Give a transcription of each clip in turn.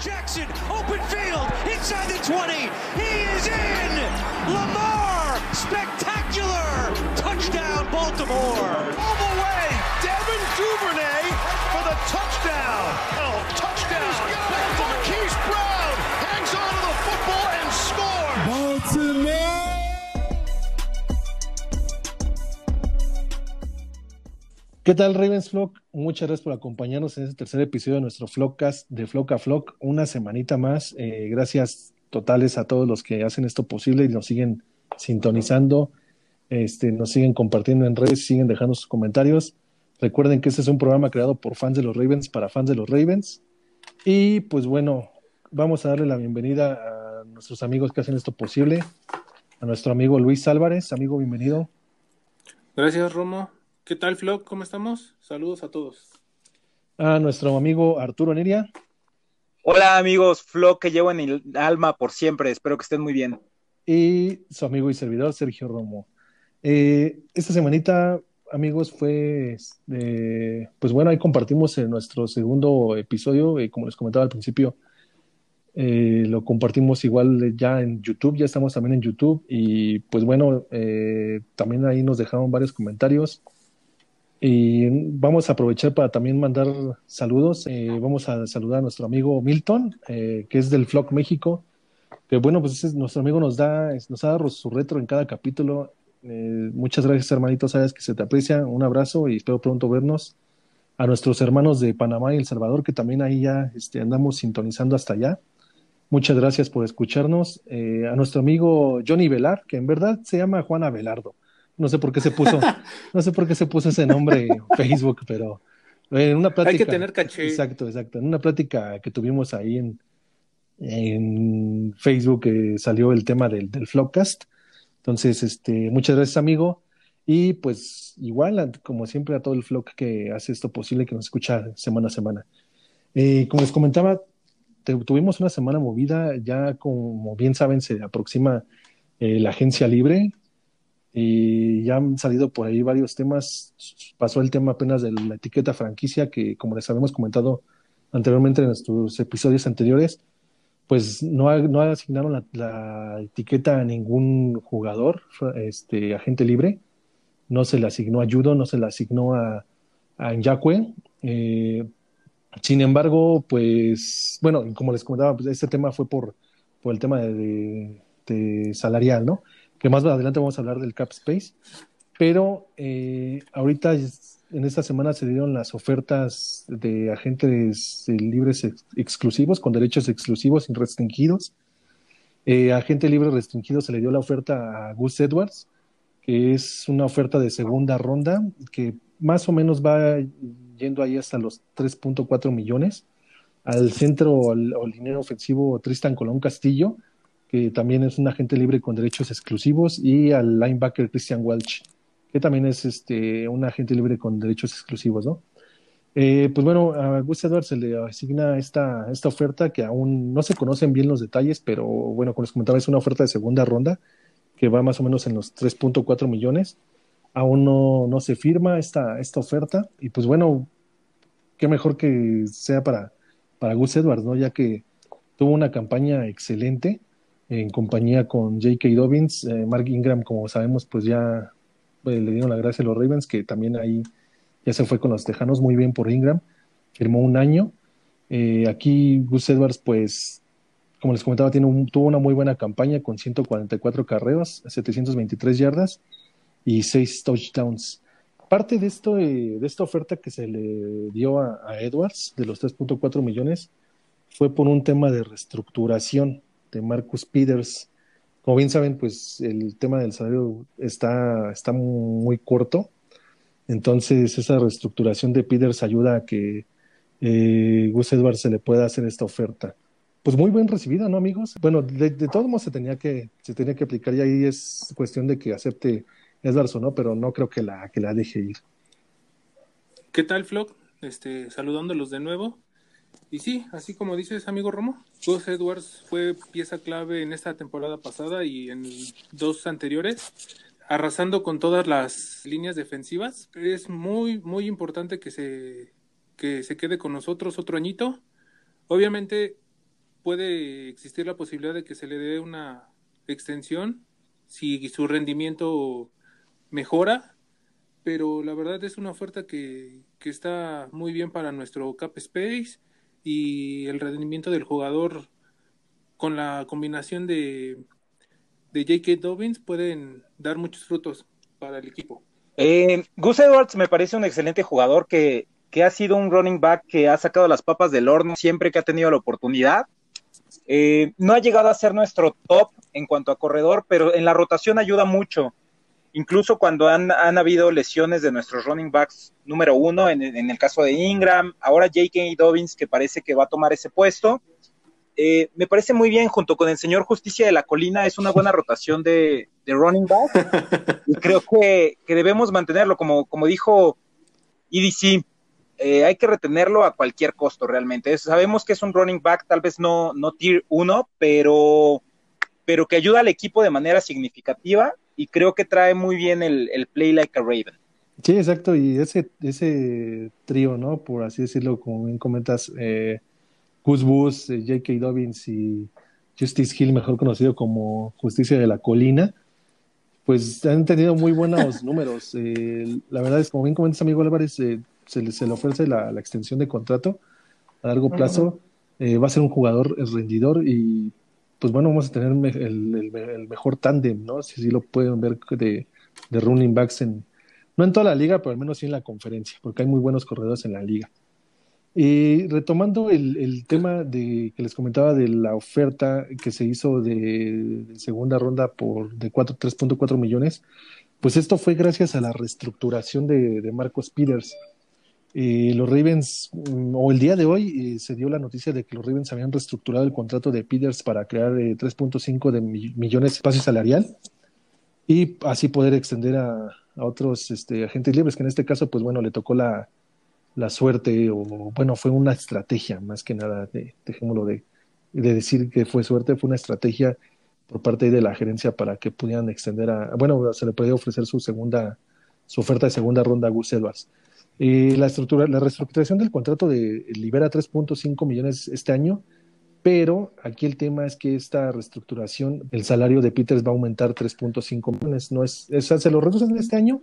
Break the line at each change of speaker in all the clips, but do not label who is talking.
Jackson, open field, inside the 20. He is in. Lamar, spectacular. Touchdown, Baltimore.
¿Qué tal, Ravens Flock? Muchas gracias por acompañarnos en este tercer episodio de nuestro Flockcast de Flock a Flock. Una semanita más. Eh, gracias totales a todos los que hacen esto posible y nos siguen sintonizando, este, nos siguen compartiendo en redes, siguen dejando sus comentarios. Recuerden que este es un programa creado por fans de los Ravens para fans de los Ravens. Y pues bueno, vamos a darle la bienvenida a nuestros amigos que hacen esto posible. A nuestro amigo Luis Álvarez. Amigo, bienvenido.
Gracias, Romo. ¿Qué tal, Flock? ¿Cómo estamos? Saludos a todos.
A nuestro amigo Arturo Neria.
Hola amigos, Flock que llevo en el alma por siempre, espero que estén muy bien.
Y su amigo y servidor Sergio Romo. Eh, esta semanita, amigos, fue, eh, pues bueno, ahí compartimos en nuestro segundo episodio, eh, como les comentaba al principio, eh, lo compartimos igual ya en YouTube, ya estamos también en YouTube y pues bueno, eh, también ahí nos dejaron varios comentarios. Y vamos a aprovechar para también mandar saludos. Eh, vamos a saludar a nuestro amigo Milton, eh, que es del Flock México. Que bueno, pues nuestro amigo nos da, nos ha dado su retro en cada capítulo. Eh, muchas gracias, hermanito. Sabes que se te aprecia. Un abrazo y espero pronto vernos. A nuestros hermanos de Panamá y El Salvador, que también ahí ya este, andamos sintonizando hasta allá. Muchas gracias por escucharnos. Eh, a nuestro amigo Johnny Velar, que en verdad se llama Juan Abelardo. No sé por qué se puso, no sé por qué se puso ese nombre en Facebook, pero en una plática.
Hay que tener caché.
Exacto, exacto. En una plática que tuvimos ahí en, en Facebook eh, salió el tema del, del Flockcast. Entonces, este, muchas gracias, amigo. Y pues igual, como siempre, a todo el Flock que hace esto posible, que nos escucha semana a semana. Eh, como les comentaba, te, tuvimos una semana movida, ya como bien saben, se aproxima eh, la agencia libre, y ya han salido por ahí varios temas. Pasó el tema apenas de la etiqueta franquicia, que como les habíamos comentado anteriormente en nuestros episodios anteriores, pues no, no asignaron la, etiqueta a ningún jugador, este agente libre. No se le asignó a Judo, no se le asignó a, a Nyakwe. Eh, sin embargo, pues, bueno, como les comentaba, pues este tema fue por, por el tema de salarial, ¿no? Que más adelante vamos a hablar del cap space, pero eh, ahorita en esta semana se dieron las ofertas de agentes libres ex exclusivos, con derechos exclusivos y restringidos. Eh, agente libre restringido se le dio la oferta a Gus Edwards, que es una oferta de segunda ronda, que más o menos va yendo ahí hasta los 3.4 millones. Al centro, al, al dinero ofensivo Tristan Colón Castillo, que también es un agente libre con derechos exclusivos, y al linebacker Christian Welch, que también es este, un agente libre con derechos exclusivos, ¿no? Eh, pues bueno, a Gus Edwards se le asigna esta, esta oferta que aún no se conocen bien los detalles, pero bueno, como les comentaba, es una oferta de segunda ronda que va más o menos en los 3.4 millones. Aún no, no se firma esta, esta oferta, y pues bueno, qué mejor que sea para, para Gus Edwards, ¿no? Ya que tuvo una campaña excelente en compañía con J.K. Dobbins. Eh, Mark Ingram, como sabemos, pues ya pues, le dieron la gracia a los Ravens, que también ahí ya se fue con los Tejanos muy bien por Ingram. Firmó un año. Eh, aquí Gus Edwards, pues, como les comentaba, tiene un, tuvo una muy buena campaña con 144 carreras, 723 yardas y 6 touchdowns. Parte de, esto, eh, de esta oferta que se le dio a Edwards, de los 3.4 millones, fue por un tema de reestructuración de Marcus Peters. Como bien saben, pues el tema del salario está, está muy corto. Entonces, esa reestructuración de Peters ayuda a que eh, Gus Edwards se le pueda hacer esta oferta. Pues muy bien recibida, ¿no, amigos? Bueno, de, de todos modos se tenía que, se tenía que aplicar y ahí es cuestión de que acepte Edwards o no, pero no creo que la, que la deje ir.
¿Qué tal, Flock? Este, saludándolos de nuevo. Y sí, así como dices, amigo Romo, Gus Edwards fue pieza clave en esta temporada pasada y en dos anteriores, arrasando con todas las líneas defensivas. Es muy, muy importante que se, que se quede con nosotros otro añito. Obviamente, puede existir la posibilidad de que se le dé una extensión si su rendimiento mejora, pero la verdad es una oferta que, que está muy bien para nuestro cap space y el rendimiento del jugador con la combinación de, de J.K. Dobbins pueden dar muchos frutos para el equipo.
Eh, Gus Edwards me parece un excelente jugador que, que, ha sido un running back que ha sacado las papas del horno siempre que ha tenido la oportunidad. Eh, no ha llegado a ser nuestro top en cuanto a corredor, pero en la rotación ayuda mucho. Incluso cuando han, han habido lesiones de nuestros running backs número uno, en, en el caso de Ingram, ahora J.K. Dobbins, que parece que va a tomar ese puesto. Eh, me parece muy bien, junto con el señor Justicia de la Colina, es una buena rotación de, running back. y creo que, que, debemos mantenerlo, como, como dijo EDC, eh, hay que retenerlo a cualquier costo realmente. Sabemos que es un running back, tal vez no, no tier 1, pero, pero que ayuda al equipo de manera significativa y creo que trae muy bien el, el play like a Raven.
Sí, exacto, y ese, ese trío, ¿no? Por así decirlo, como bien comentas, eh, Gus Bus, eh, J.K. Dobbins y Justice Hill, mejor conocido como Justicia de la Colina, pues han tenido muy buenos números. Eh, la verdad es, como bien comentas, amigo Álvarez, eh, se, le, se, le, ofrece la, la, extensión de contrato a largo plazo. Uh-huh. va a ser un jugador rendidor y, pues bueno, vamos a tener el, mejor tándem, ¿no? Si, lo pueden ver de, running backs en, no en toda la liga, pero al menos sí en la conferencia, porque hay muy buenos corredores en la liga. Y retomando el, tema de que les comentaba de la oferta que se hizo de, segunda ronda por de 3.4 millones, pues esto fue gracias a la reestructuración de Marcos Peters. Eh, los Ravens, o el día de hoy, eh, se dio la noticia de que los Ravens habían reestructurado el contrato de Peters para crear eh, 3.5 de mi, millones de espacio salarial y así poder extender a, a otros este, agentes libres, que en este caso, pues bueno, le tocó la, la suerte, o bueno, fue una estrategia más que nada, de, dejémoslo de, de decir que fue suerte, fue una estrategia por parte de la gerencia para que pudieran extender a, bueno, se le podía ofrecer su segunda, su oferta de segunda ronda a Gus Edwards. Eh, la, estructura, la reestructuración del contrato de libera 3.5 millones este año, pero aquí el tema es que esta reestructuración, el salario de Peters va a aumentar 3.5 millones, no es, es, se lo reducen este año,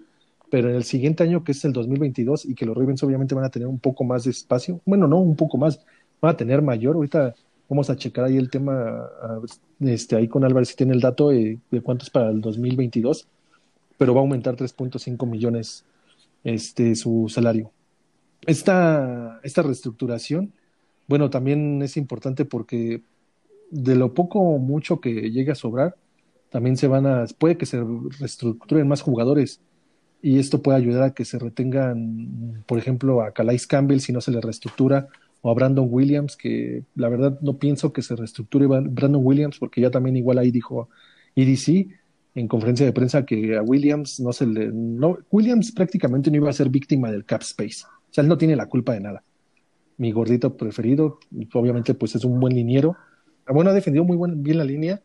pero en el siguiente año, que es el 2022, y que los Ravens obviamente van a tener un poco más de espacio, bueno, no un poco más, van a tener mayor, ahorita vamos a checar ahí el tema, este, ahí con Álvarez si tiene el dato de, de cuánto es para el 2022, pero va a aumentar 3.5 millones este, su salario. Esta, esta reestructuración, bueno, también es importante porque de lo poco o mucho que llegue a sobrar, también se van a, puede que se reestructuren más jugadores y esto puede ayudar a que se retengan, por ejemplo, a Calais Campbell si no se le reestructura, o a Brandon Williams, que la verdad no pienso que se reestructure Brandon Williams, porque ya también igual ahí dijo EDC en conferencia de prensa que a Williams no se le... No, Williams prácticamente no iba a ser víctima del cap space, o sea, él no tiene la culpa de nada. Mi gordito preferido, obviamente pues es un buen liniero. Bueno, ha defendido muy buen, bien la línea,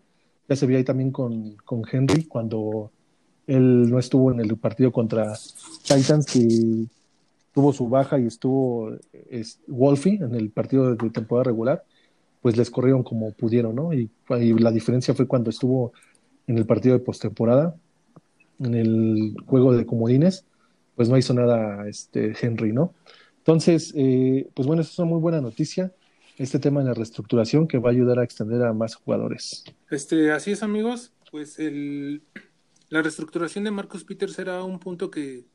ya se vio ahí también con, con Henry cuando él no estuvo en el partido contra Titans, que tuvo su baja y estuvo es, Wolfie en el partido de temporada regular, pues les corrieron como pudieron, ¿no? Y la diferencia fue cuando estuvo en el partido de postemporada, en el juego de comodines, pues no hizo nada este Henry, ¿no? Entonces, eh, pues bueno, eso es una muy buena noticia este tema de la reestructuración que va a ayudar a extender a más jugadores.
Este, así es, amigos. Pues el, la reestructuración de Marcus Peters era un punto que,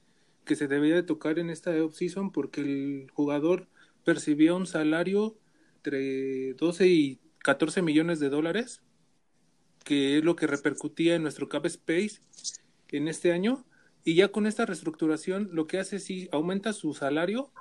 que se debía de tocar en esta offseason porque el jugador percibía un salario entre 12 y 14 millones de dólares, que es lo que repercutía en nuestro cap space en este año. Y ya con esta reestructuración lo que hace es sí aumenta su salario,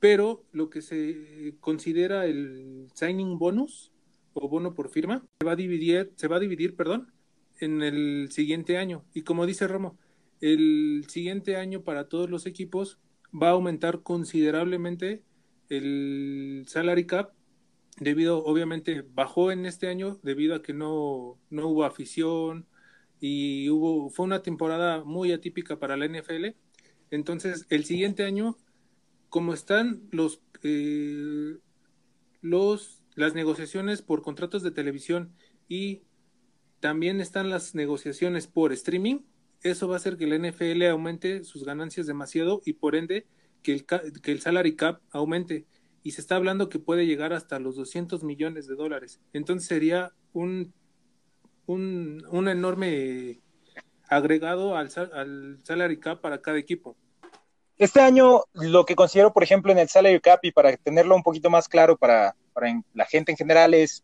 pero lo que se considera el signing bonus o bono por firma se va a dividir, se va a dividir, perdón, en el siguiente año. Y como dice Romo, el siguiente año para todos los equipos va a aumentar considerablemente el salary cap debido obviamente bajó en este año debido a que no, no hubo afición y hubo fue una temporada muy atípica para la NFL entonces el siguiente año como están los eh, los las negociaciones por contratos de televisión y también están las negociaciones por streaming, eso va a hacer que la NFL aumente sus ganancias demasiado y por ende que el, que el salary cap aumente. Y se está hablando que puede llegar hasta los 200 millones de dólares. Entonces sería un, un, un enorme agregado al, al salary cap para cada equipo.
Este año, lo que considero, por ejemplo, en el salary cap y para tenerlo un poquito más claro para, para la gente en general es,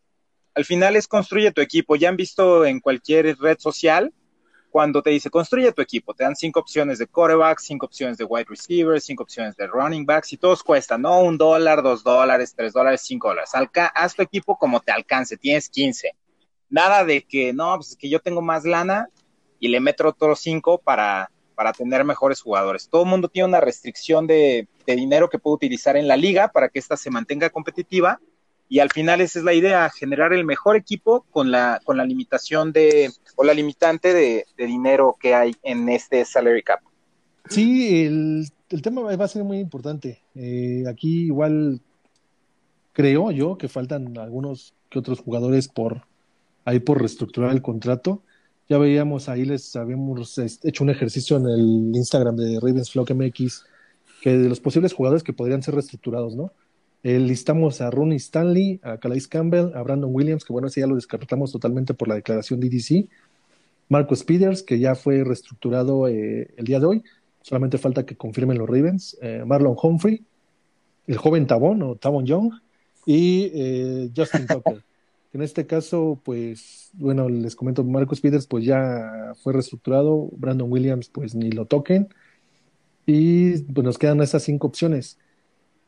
al final es construye tu equipo. Ya han visto en cualquier red social, cuando te dice construye tu equipo, te dan cinco opciones de quarterback, cinco opciones de wide receiver, cinco opciones de running backs y todos cuestan, ¿no? Un dólar, dos dólares, tres dólares, cinco dólares. haz tu equipo como te alcance, tienes quince. Nada de que, no, pues es que yo tengo más lana y le meto otros cinco para, para tener mejores jugadores. Todo el mundo tiene una restricción de, dinero que puede utilizar en la liga para que ésta se mantenga competitiva y al final esa es la idea, generar el mejor equipo con la, con la limitación de, o la limitante de, dinero que hay en este salary cap.
Sí, el, tema va a ser muy importante. Eh, aquí igual creo yo que faltan algunos que otros jugadores por ahí por reestructurar el contrato. Ya veíamos ahí, les habíamos hecho un ejercicio en el Instagram de Ravens Flock MX, que de los posibles jugadores que podrían ser reestructurados, ¿no? Eh, listamos a Ronnie Stanley, a Calais Campbell, a Brandon Williams, que bueno, ese ya lo descartamos totalmente por la declaración de DDC. Marcus Peters, que ya fue reestructurado eh, el día de hoy, solamente falta que confirmen los Ravens. Eh, Marlon Humphrey, el joven Tabón o Tabon Young, y Justin Tucker. En este caso, pues, bueno, les comento, Marcus Peters, pues ya fue reestructurado, Brandon Williams, pues ni lo toquen. Y pues nos quedan esas cinco opciones.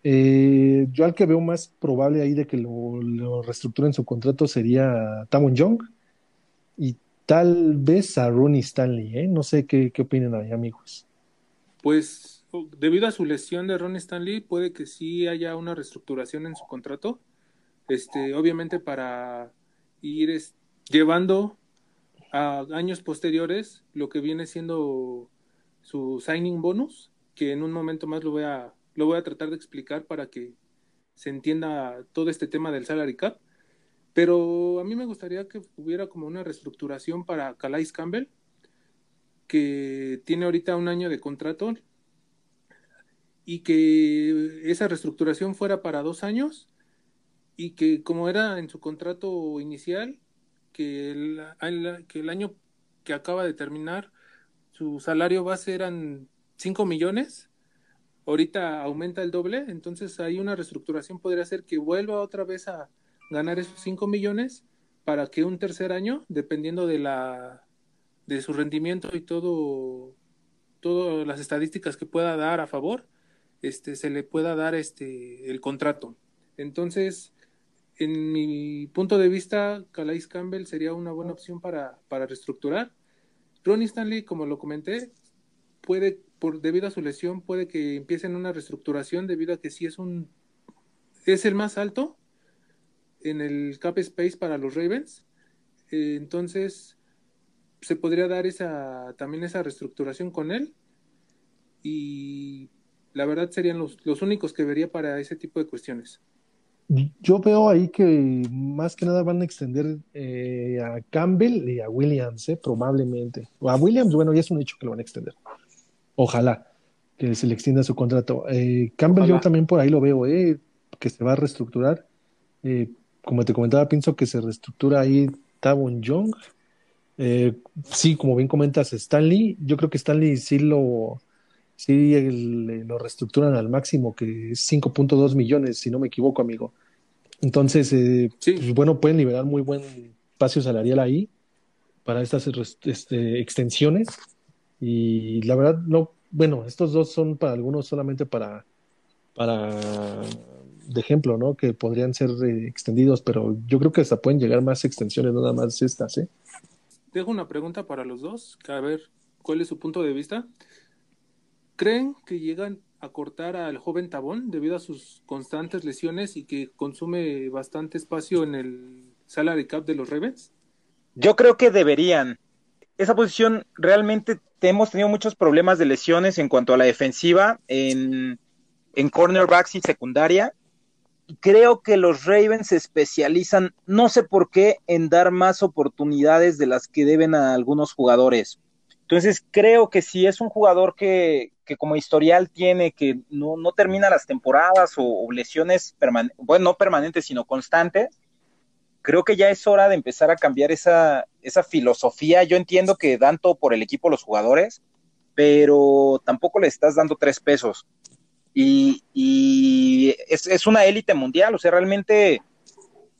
Eh, yo al que veo más probable ahí de que lo, lo reestructuren su contrato sería Tamon Young y tal vez a Ronnie Stanley, ¿eh? No sé qué, qué opinan ahí, amigos.
Pues debido a su lesión de Ronnie Stanley, puede que sí haya una reestructuración en su contrato este, obviamente para ir llevando a años posteriores lo que viene siendo su signing bonus, que en un momento más lo voy a, lo voy a tratar de explicar para que se entienda todo este tema del salary cap. Pero a mí me gustaría que hubiera como una reestructuración para Calais Campbell, que tiene ahorita un año de contrato, y que esa reestructuración fuera para dos años y que como era en su contrato inicial, que el, año que acaba de terminar, su salario base eran 5 millones, ahorita aumenta el doble, entonces hay una reestructuración, podría ser que vuelva otra vez a ganar esos 5 millones para que un tercer año, dependiendo de la de su rendimiento y todo todas las estadísticas que pueda dar a favor, este se le pueda dar este el contrato. Entonces, en mi punto de vista, Calais Campbell sería una buena opción para, para reestructurar. Ronnie Stanley, como lo comenté, puede, por debido a su lesión, puede que empiece en una reestructuración debido a que sí es un es el más alto en el cap space para los Ravens. Eh, entonces, se podría dar esa también esa reestructuración con él. Y la verdad serían los, los únicos que vería para ese tipo de cuestiones.
Yo veo ahí que más que nada van a extender eh, a Campbell y a Williams, eh, probablemente. O a Williams, bueno, ya es un hecho que lo van a extender. Ojalá que se le extienda su contrato. Eh, Campbell yo también por ahí lo veo, eh, que se va a reestructurar. como te comentaba, pienso que se reestructura ahí Tavon Young. sí, como bien comentas, Stanley. Yo creo que Stanley sí lo sí lo reestructuran al máximo, que es 5.2 millones, si no me equivoco, amigo. Entonces, eh, pues, bueno, pueden liberar muy buen espacio salarial ahí para estas este, extensiones. Y la verdad, no, bueno, estos dos son para algunos solamente para, para de ejemplo, ¿no? Que podrían ser eh, extendidos, pero yo creo que hasta pueden llegar más extensiones, no nada más estas, ¿eh?
Dejo una pregunta para los dos, a ver cuál es su punto de vista. ¿Creen que llegan a cortar al joven Tabón debido a sus constantes lesiones y que consume bastante espacio en el salary cap de los Ravens?
Yo creo que deberían. Esa posición realmente hemos tenido muchos problemas de lesiones en cuanto a la defensiva, en, en cornerbacks y secundaria. creo que los Ravens se especializan, no sé por qué, en dar más oportunidades de las que deben a algunos jugadores. Entonces, creo que si es un jugador que, que como historial tiene, que no, no termina las temporadas o, lesiones, bueno, no permanentes, sino constantes, creo que ya es hora de empezar a cambiar esa, esa filosofía. Yo entiendo que dan todo por el equipo los jugadores, pero tampoco le estás dando tres pesos. Y, es, es, una élite mundial, o sea, realmente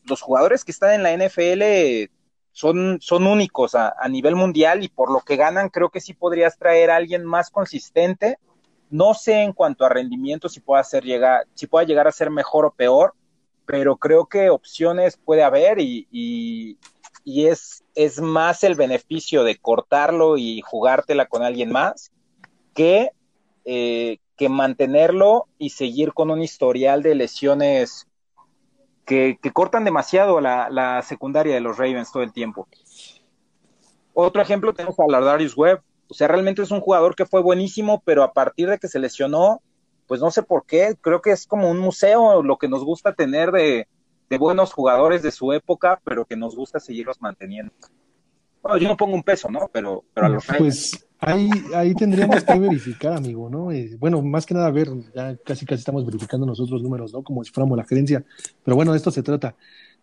los jugadores que están en la NFL son, son únicos a, a, nivel mundial y por lo que ganan creo que sí podrías traer a alguien más consistente. No sé en cuanto a rendimiento si pueda, hacer llegar, si pueda llegar a ser mejor o peor, pero creo que opciones puede haber y, y, es, es más el beneficio de cortarlo y jugártela con alguien más que, eh, que mantenerlo y seguir con un historial de lesiones que, cortan demasiado la, secundaria de los Ravens todo el tiempo. Otro ejemplo tenemos a Lardarius Webb. O sea, realmente es un jugador que fue buenísimo, pero a partir de que se lesionó, pues no sé por qué, creo que es como un museo lo que nos gusta tener de, buenos jugadores de su época, pero que nos gusta seguirlos manteniendo. Bueno, yo no pongo un peso, ¿no? Pero, pero a los
Pues ahí, ahí tendríamos que verificar, amigo, ¿no? Eh, bueno, más que nada, a ver, ya casi casi estamos verificando nosotros números, ¿no? Como si fuéramos la gerencia. Pero bueno, de esto se trata.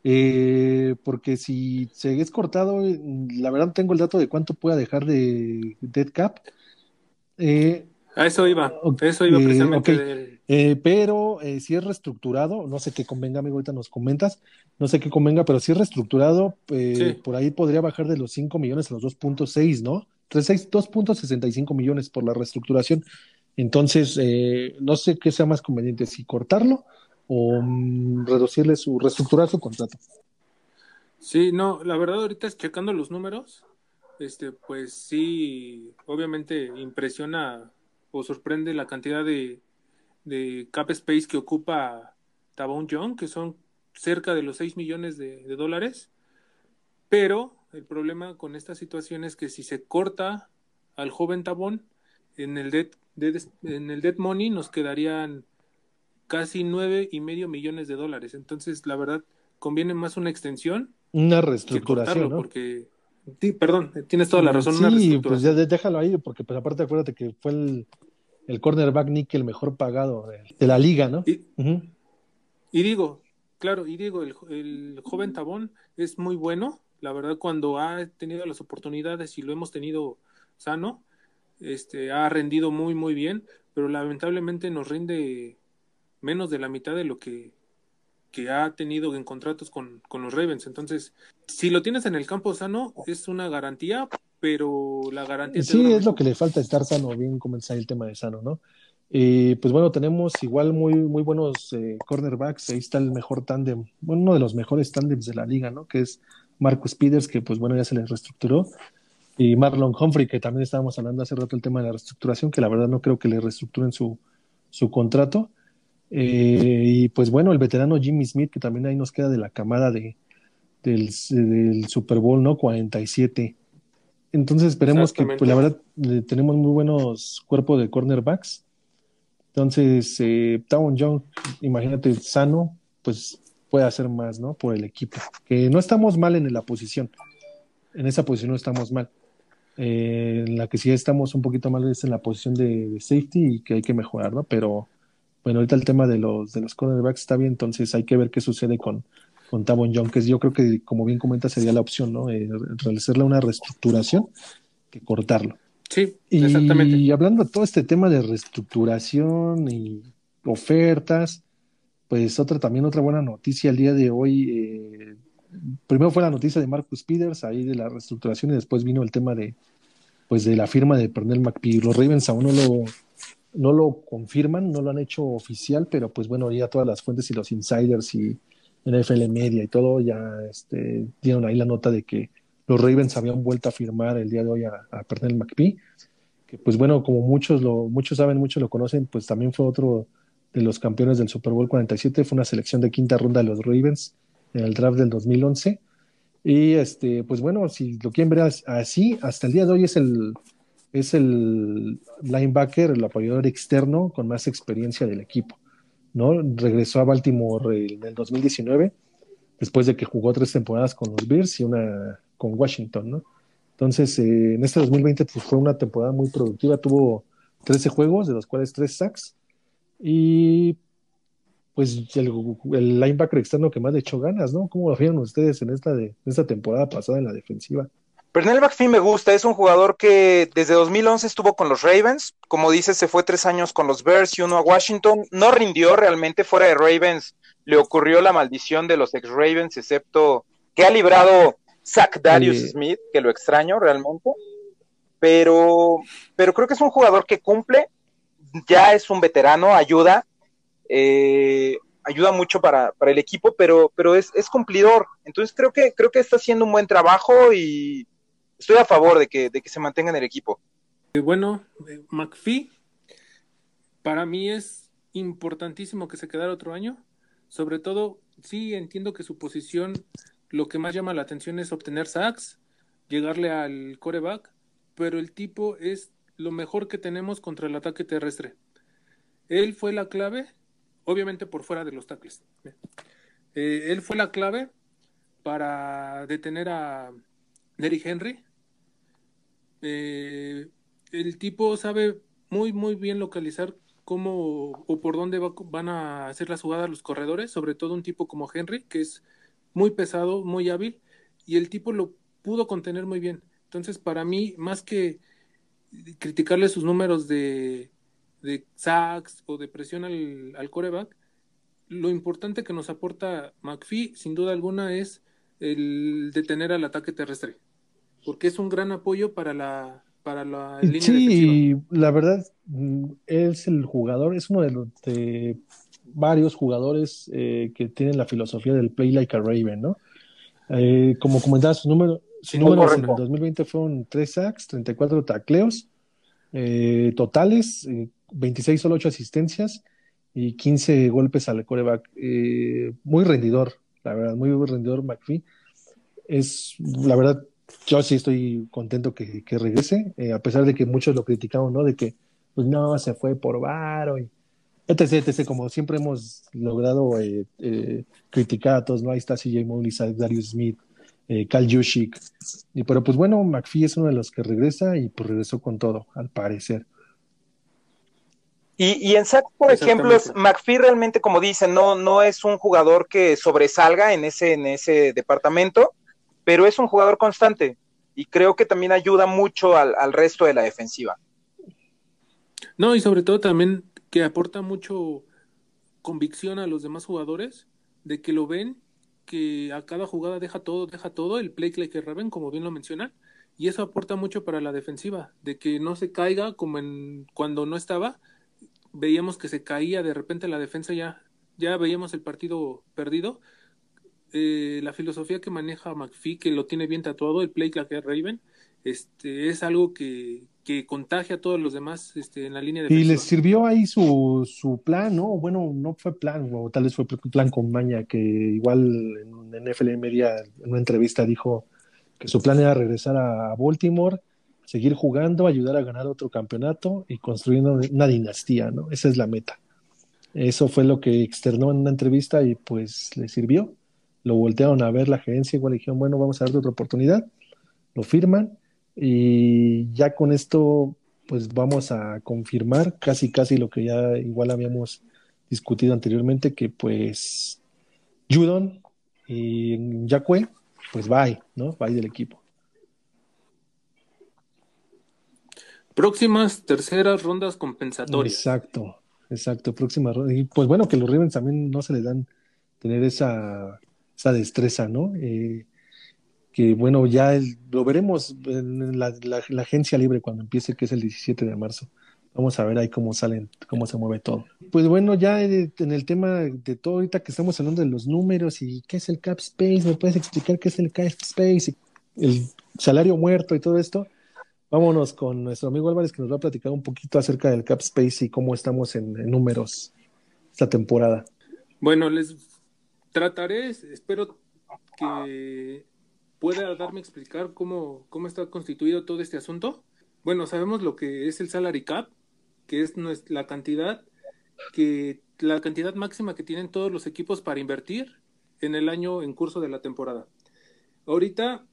Eh, porque si se es cortado, la verdad no tengo el dato de cuánto pueda dejar de dead cap.
Eh, a eso iba, eso iba precisamente.
pero si es reestructurado, no sé qué convenga, amigo, ahorita nos comentas, no sé qué convenga, pero si es reestructurado, por ahí podría bajar de los 5 millones a los 2.6, ¿no? 2.65 millones por la reestructuración. Entonces, eh, no sé qué sea más conveniente, si cortarlo o mm, reducirle su, reestructurar su contrato.
Sí, no, la verdad ahorita es checando los números, este, pues sí, obviamente impresiona o sorprende la cantidad de, de cap space que ocupa Tabón Young, que son cerca de los 6 millones de dólares, pero el problema con esta situación es que si se corta al joven Tabón, en el dead, en el dead money nos quedarían casi nueve y medio millones de dólares. Entonces, la verdad, conviene más una extensión.
Una reestructuración, ¿no?
Porque, sí, perdón, tienes toda la razón.
Sí, pues ya déjalo ahí, porque pues aparte acuérdate que fue el, el cornerback Nick el mejor pagado de, la liga, ¿no?
Y, y, digo, claro, y digo, el, el joven Tabón es muy bueno, la verdad, cuando ha tenido las oportunidades y lo hemos tenido sano, este, ha rendido muy, muy bien, pero lamentablemente nos rinde menos de la mitad de lo que, que ha tenido en contratos con, con los Ravens. Entonces, si lo tienes en el campo sano, es una garantía, pero la garantía...
Sí, es lo que le falta estar sano, bien comenzar el tema de sano, ¿no? Eh, pues bueno, tenemos igual muy, muy buenos eh, cornerbacks. Ahí está el mejor tándem, bueno, uno de los mejores tándems de la liga, ¿no? Que es Marcus Peters, que pues bueno, ya se les reestructuró, y Marlon Humphrey, que también estábamos hablando hace rato el tema de la reestructuración, que la verdad no creo que le reestructuren su, su contrato. Eh, y pues bueno, el veterano Jimmy Smith, que también ahí nos queda de la camada de, del, del Super Bowl, ¿no? 47. Entonces esperemos que, pues la verdad, tenemos muy buenos cuerpos de cornerbacks. Entonces, eh, Tawon Young, imagínate, sano, pues puede hacer más, ¿no? Por el equipo. Que no estamos mal en la posición. En esa posición no estamos mal. Eh, en la que sí estamos un poquito mal es en la posición de, safety y que hay que mejorar, ¿no? Pero bueno, ahorita el tema de los, de los cornerbacks está bien, entonces hay que ver qué sucede con, con Tavon Young, que yo creo que, como bien comenta, sería la opción, ¿no? Eh, realizarle una reestructuración que cortarlo.
Sí, exactamente.
Y hablando de todo este tema de reestructuración y ofertas, pues otra también otra buena noticia el día de hoy. Eh, primero fue la noticia de Marcus Peters, ahí de la reestructuración, y después vino el tema de pues de la firma de Pernell McPhee. Los Ravens aún no lo, no lo confirman, no lo han hecho oficial, pero pues bueno, ya todas las fuentes y los insiders y NFL Media y todo ya este, dieron ahí la nota de que los Ravens habían vuelto a firmar el día de hoy a, a Pernell McPhee, que pues bueno, como muchos lo, muchos saben, muchos lo conocen, pues también fue otro de los campeones del Super Bowl 47, fue una selección de quinta ronda de los Ravens en el draft del 2011. Y este, pues bueno, si lo quieren ver así, hasta el día de hoy es el, es el linebacker, el apoyador externo con más experiencia del equipo. ¿no? Regresó a Baltimore en el 2019, después de que jugó tres temporadas con los Bears y una con Washington, ¿no? Entonces, eh, en este 2020 pues, fue una temporada muy productiva, tuvo 13 juegos, de los cuales 3 sacks, y pues el, linebacker externo que más le echó ganas, ¿no? ¿Cómo lo vieron ustedes en esta, de, en esta temporada pasada en la defensiva?
Pernell McPhee me gusta, es un jugador que desde 2011 estuvo con los Ravens, como dices, se fue tres años con los Bears y uno a Washington, no rindió realmente fuera de Ravens, le ocurrió la maldición de los ex Ravens, excepto que ha librado Zach Darius
Sí.
Smith, que lo extraño realmente, pero, pero creo que es un jugador que cumple, ya es un veterano, ayuda, eh, ayuda mucho para, para el equipo, pero, pero es, es cumplidor. Entonces creo que, creo que está haciendo un buen trabajo y estoy a favor de que, de que se mantenga en el equipo.
Eh, Bueno, eh, McPhee, para mí es importantísimo que se quedara otro año. Sobre todo, sí entiendo que su posición, lo que más llama la atención es obtener sacks, llegarle al coreback, pero el tipo es lo mejor que tenemos contra el ataque terrestre. Él fue la clave, obviamente por fuera de los tackles. Eh, él fue la clave para detener a Derrick Henry. Eh, el tipo sabe muy, muy bien localizar cómo o por dónde va- van a hacer las jugadas los corredores, sobre todo un tipo como Henry, que es muy pesado, muy hábil, y el tipo lo pudo contener muy bien. Entonces, para mí, más que criticarle sus números de, de sacks o de presión al, al coreback, lo importante que nos aporta McPhee, sin duda alguna, es el detener al ataque terrestre, porque es un gran apoyo para la, para la línea defensiva.
Sí, la verdad, mm, es el jugador, es uno de los de varios jugadores eh, que tienen la filosofía del play like a Raven, ¿no? Eh, como comentaba, su número, sus
Sí,
números en el 2020 fueron 3 sacks, 34 tacleos eh, totales, eh, 26 solo 8 asistencias y 15 golpes al coreback. Eh, muy rendidor, la verdad, muy rendidor McPhee. Es, la verdad, yo sí estoy contento que, que regrese, eh, a pesar de que muchos lo criticaron, ¿no? De que, pues no, se fue por varo y etc, etc, como siempre hemos logrado eh, eh, criticar a todos, ¿no? Ahí está CJ Mosley, Zach Darius Smith, eh, Cal Juszczyk, y pero pues bueno, McPhee es uno de los que regresa y pues regresó con todo, al parecer.
Y, y en sack, por ejemplo. McPhee realmente, como dicen, no, no es un jugador que sobresalga en ese, en ese departamento, pero es un jugador constante y creo que también ayuda mucho al, resto de la defensiva.
No, y sobre todo también que aporta mucho convicción a los demás jugadores de que lo ven, que a cada jugada deja todo, deja todo, el play a Raven, como bien lo mencionan, y eso aporta mucho para la defensiva, de que no se caiga como en cuando no estaba, veíamos que se caía de repente la defensa ya, ya veíamos el partido perdido. Eh, la filosofía que maneja McPhee, que lo tiene bien tatuado, el play a Raven, este, es algo que, que contagia a todos los demás este, en la línea
Y
defensiva.
les sirvió ahí su, su plan, ¿no? Bueno, no fue plan, o tal vez fue plan con maña, que igual en, en FL Media, en una entrevista, dijo que su plan era regresar a Baltimore, seguir jugando, ayudar a ganar otro campeonato y construyendo una dinastía, ¿no? Esa es la meta. Eso fue lo que externó en una entrevista y pues le sirvió. Lo voltearon a ver la gerencia, igual dijeron, bueno, vamos a darte otra oportunidad. Lo firman y ya con esto pues vamos a confirmar casi casi lo que ya igual habíamos discutido anteriormente, que pues Judon y Jacque, pues bye, ¿no? Bye del equipo.
Próximas terceras rondas compensatorias.
Exacto, exacto, próxima ronda. Y pues bueno, que los Ravens también no se les dan tener esa, esa destreza, ¿no? Eh, que bueno, ya lo veremos en la, agencia libre cuando empiece, que es el 17 de marzo. Vamos a ver ahí cómo salen, cómo se mueve todo. Pues bueno, ya eh, en el tema de todo, ahorita que estamos hablando de los números y qué es el cap space, ¿me puedes explicar qué es el cap space el salario muerto y todo esto? Vámonos con nuestro amigo Álvarez que nos va a platicar un poquito acerca del cap space y cómo estamos en, en números esta temporada.
Bueno, les trataré, espero que pueda darme a explicar cómo, cómo está constituido todo este asunto. Bueno, sabemos lo que es el salary cap, que es la cantidad que la cantidad máxima que tienen todos los equipos para invertir en el año en curso de la temporada. Ahorita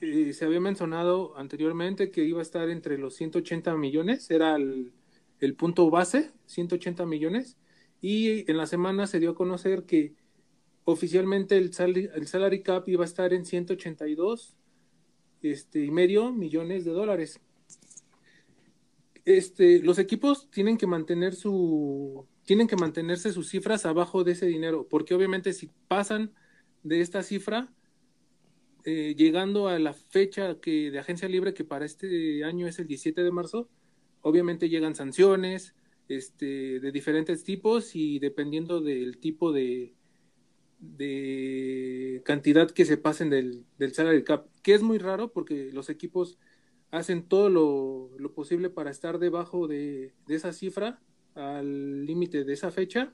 eh, se había mencionado anteriormente que iba a estar entre los 180 millones, era el, el punto base, 180 millones, y en la semana se dio a conocer que oficialmente el, salary cap iba a estar en 182 este, y medio millones de dólares. Este, los equipos tienen que mantener su tienen que mantenerse sus cifras abajo de ese dinero, porque obviamente si pasan de esta cifra, eh, llegando a la fecha que de agencia libre que para este año es el 17 de marzo, obviamente llegan sanciones este, de diferentes tipos y dependiendo del tipo de, de cantidad que se pasen del, del salary cap, que es muy raro porque los equipos hacen todo lo, lo posible para estar debajo de, de esa cifra al límite de esa fecha,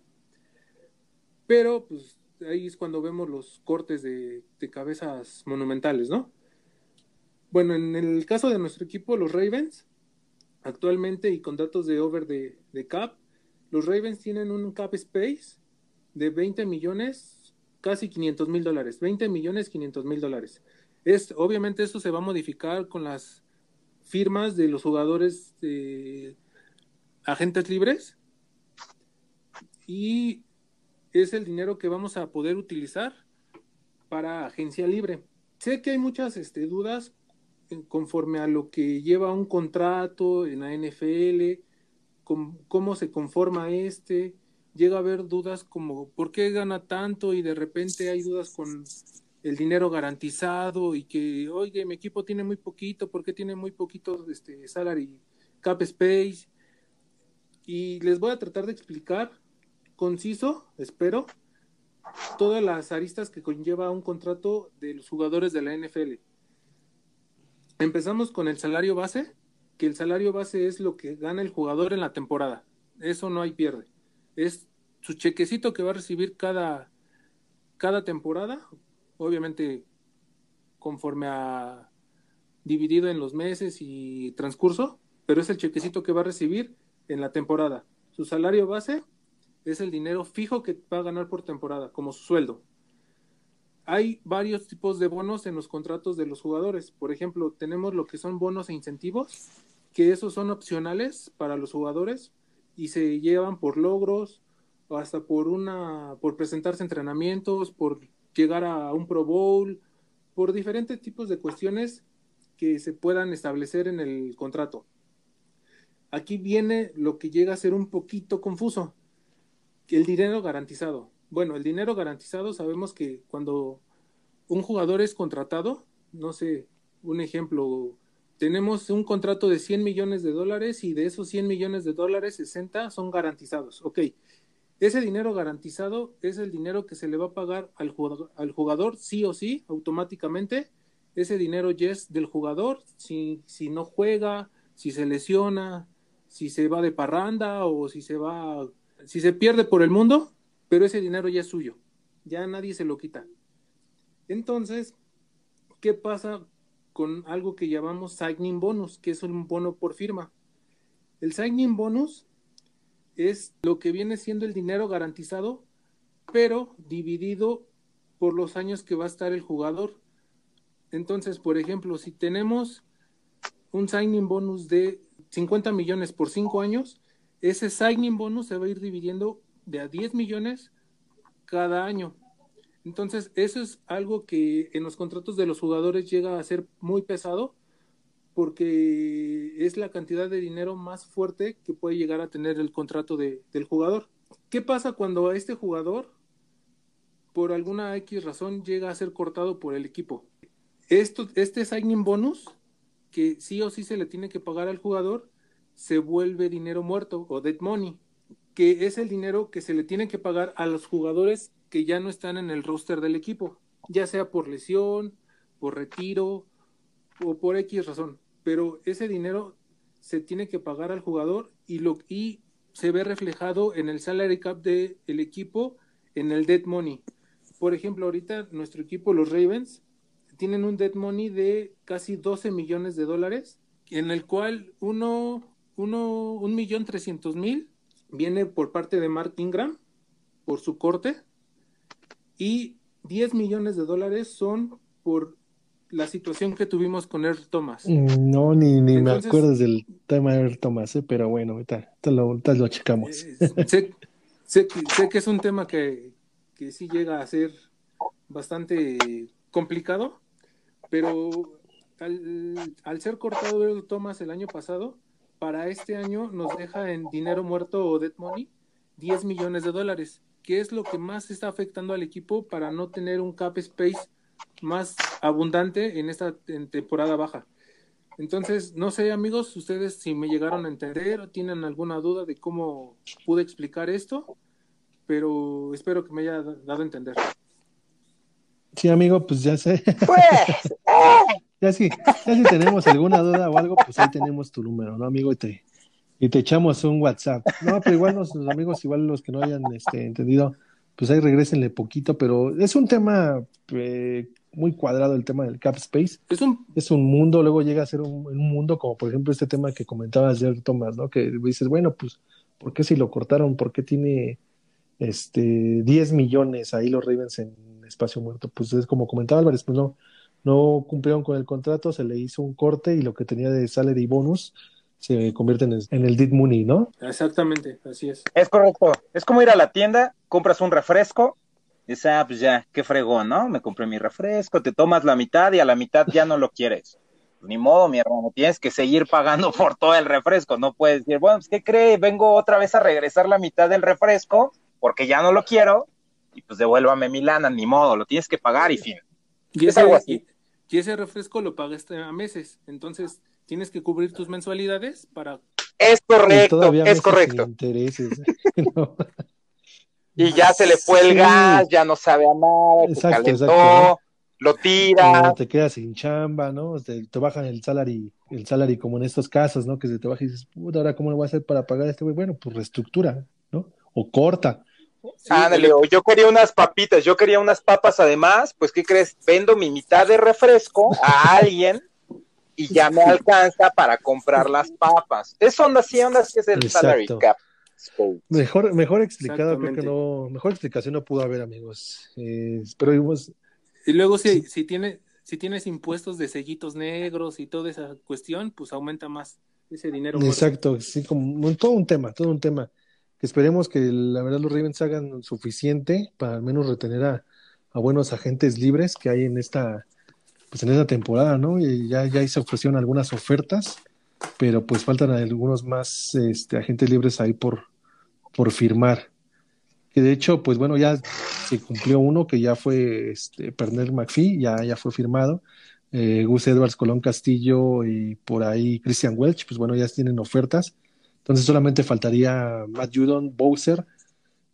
pero pues ahí es cuando vemos los cortes de, de, cabezas monumentales, ¿no? Bueno, en el caso de nuestro equipo, los Ravens, actualmente y con datos de over de, de cap, los Ravens tienen un cap space de 20 millones, casi 500 mil dólares, 20 millones 500 mil dólares. Es, obviamente esto se va a modificar con las firmas de los jugadores de agentes libres y es el dinero que vamos a poder utilizar para agencia libre. Sé que hay muchas este, dudas conforme a lo que lleva un contrato en la NFL, cómo se conforma este, llega a haber dudas como por qué gana tanto y de repente hay dudas con el dinero garantizado y que, oye, mi equipo tiene muy poquito, ¿por qué tiene muy poquito este, salary cap space? Y les voy a tratar de explicar conciso, espero, todas las aristas que conlleva un contrato de los jugadores de la NFL. Empezamos con el salario base, que el salario base es lo que gana el jugador en la temporada. Eso no hay pierde. Es su chequecito que va a recibir cada, cada temporada, obviamente conforme a dividido en los meses y transcurso, pero es el chequecito que va a recibir en la temporada. Su salario base es el dinero fijo que va a ganar por temporada, como su sueldo. Hay varios tipos de bonos en los contratos de los jugadores. Por ejemplo, tenemos lo que son bonos e incentivos, que esos son opcionales para los jugadores y se llevan por logros o hasta por una por presentarse entrenamientos, por llegar a un Pro Bowl, por diferentes tipos de cuestiones que se puedan establecer en el contrato. Aquí viene lo que llega a ser un poquito confuso el dinero garantizado. Bueno, el dinero garantizado sabemos que cuando un jugador es contratado, no sé, un ejemplo, tenemos un contrato de 100 millones de dólares y de esos 100 millones de dólares, 60 son garantizados. Ok, ese dinero garantizado es el dinero que se le va a pagar al jugador, al jugador sí o sí, automáticamente. Ese dinero ya es del jugador, si, si no juega, si se lesiona, si se va de parranda o si se va si se pierde por el mundo, pero ese dinero ya es suyo, ya nadie se lo quita. Entonces, ¿qué pasa con algo que llamamos signing bonus, que es un bono por firma? El signing bonus es lo que viene siendo el dinero garantizado, pero dividido por los años que va a estar el jugador. Entonces, por ejemplo, si tenemos un signing bonus de 50 millones por 5 años, ese signing bonus se va a ir dividiendo de a 10 millones cada año. Entonces, eso es algo que en los contratos de los jugadores llega a ser muy pesado porque es la cantidad de dinero más fuerte que puede llegar a tener el contrato de, del jugador. ¿Qué pasa cuando este jugador, por alguna X razón, llega a ser cortado por el equipo? Esto, este signing bonus, que sí o sí se le tiene que pagar al jugador, se vuelve dinero muerto o dead money, que es el dinero que se le tiene que pagar a los jugadores que ya no están en el roster del equipo, ya sea por lesión, por retiro o por X razón. Pero ese dinero se tiene que pagar al jugador y, lo, y se ve reflejado en el salary cap del el equipo, en el dead money. Por ejemplo, ahorita nuestro equipo, los Ravens, tienen un dead money de casi 12 millones de dólares, en el cual uno uno, un millón trescientos mil viene por parte de Mark Ingram por su corte y 10 millones de dólares son por la situación que tuvimos con Earl Thomas.
Mm, no, ni, ni me acuerdo del tema de Earl Thomas, ¿eh? pero bueno, ahorita, lo, lo, checamos.
Eh, sé, sé, sé, que es un tema que, que sí llega a ser bastante complicado, pero al, al ser cortado Earl Thomas el año pasado, para este año nos deja en dinero muerto o dead money 10 millones de dólares, que es lo que más está afectando al equipo para no tener un cap space más abundante en esta temporada baja. Entonces, no sé, amigos, ustedes si me llegaron a entender o tienen alguna duda de cómo pude explicar esto, pero espero que me haya dado a entender.
Sí, amigo, pues ya sé. Pues, eh. ya sí, ya si tenemos alguna duda o algo, pues ahí tenemos tu número, ¿no, amigo? Y te, y te echamos un WhatsApp. No, pero igual los, amigos, igual los que no hayan este, entendido, pues ahí regresenle poquito, pero es un tema eh, muy cuadrado el tema del cap space.
Es un,
es un mundo, luego llega a ser un, un mundo como por ejemplo este tema que comentabas ayer, Tomás, ¿no? Que dices, bueno, pues, ¿por qué si lo cortaron? ¿Por qué tiene este 10 millones ahí los Ravens en espacio muerto? Pues es como comentaba Álvarez, pues no, no cumplieron con el contrato, se le hizo un corte y lo que tenía de salary bonus se convierte en el, Dead Money, ¿no?
Exactamente, así es.
Es correcto. Es como ir a la tienda, compras un refresco, Dice, ah, pues ya, qué fregón, ¿no? Me compré mi refresco, te tomas la mitad y a la mitad ya no lo quieres. Ni modo, mi hermano, tienes que seguir pagando por todo el refresco. No puedes decir, bueno, pues, ¿qué cree? Vengo otra vez a regresar la mitad del refresco porque ya no lo quiero y pues devuélvame mi lana, ni modo, lo tienes que pagar y fin.
Y es algo así. Y ese refresco lo pagaste a meses, entonces tienes que cubrir tus mensualidades para...
Es correcto, es correcto. Intereses, ¿no? y ya se le fue el gas, ya no sabe a nada, exacto, calentó, lo tira.
te quedas sin chamba, ¿no? Te, bajan el salary, el salary como en estos casos, ¿no? Que se te baja y dices, puta, ahora cómo lo voy a hacer para pagar a este güey. Bueno, pues reestructura, ¿no? O corta.
Ándale, o yo quería unas papitas, yo quería unas papas además, pues ¿qué crees? Vendo mi mitad de refresco a alguien y ya me alcanza para comprar las papas. Es onda así, onda así es el salary cap.
Mejor, mejor explicado, creo que no, mejor explicación no pudo haber, amigos. Eh, pero
Y luego si, si tiene, si tienes impuestos de sellitos negros y toda esa cuestión, pues aumenta más ese dinero.
Exacto, sí, como todo un tema, todo un tema. Que esperemos que la verdad los Ravens hagan suficiente para al menos retener a, a buenos agentes libres que hay en esta, pues en esta temporada, ¿no? Y ya, ya se ofrecieron algunas ofertas pero pues faltan algunos más este, agentes libres ahí por, por firmar. Que de hecho, pues bueno, ya se cumplió uno que ya fue este, Pernell McPhee, ya, ya fue firmado. Eh, Gus Edwards, Colón Castillo y por ahí Christian Welch, pues bueno, ya tienen ofertas. Entonces solamente faltaría Matt Judon, Bowser.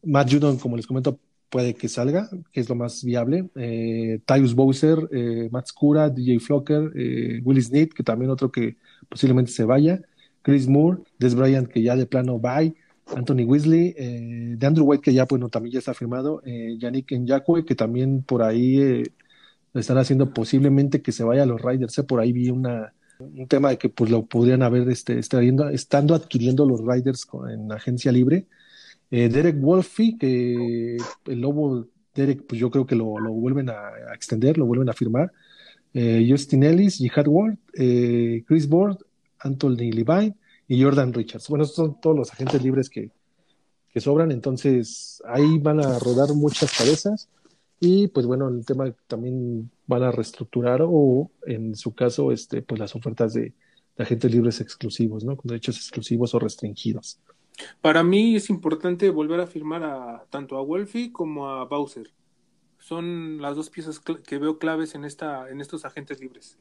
Matt Judon, como les comento, puede que salga, que es lo más viable. Eh, Tyus Bowser, eh, Matt DJ Flocker, eh, Willis Need, que también otro que posiblemente se vaya, Chris Moore, Des Bryant, que ya de plano bye, Anthony Weasley, eh, de Andrew White, que ya, bueno, también ya está firmado, eh, Yannick que también por ahí eh, están haciendo posiblemente que se vaya a los Riders, por ahí vi una, un tema de que pues lo podrían haber este, estando adquiriendo los Riders en agencia libre. Derek Wolfe, que el lobo Derek, pues yo creo que lo, vuelven a, extender, lo vuelven a firmar eh, Justin Ellis, Jihad Ward, eh, Chris Board, Anthony Levine y Jordan Richards. Bueno, estos son todos los agentes libres que, sobran, entonces ahí van a rodar muchas cabezas y pues bueno, el tema también van a reestructurar o en su caso, este, pues las ofertas de, de agentes libres exclusivos, ¿no? Con derechos exclusivos o restringidos.
Para mí es importante volver a firmar a tanto a Wolfie como a Bowser son las dos piezas que veo claves en, esta, en estos agentes libres.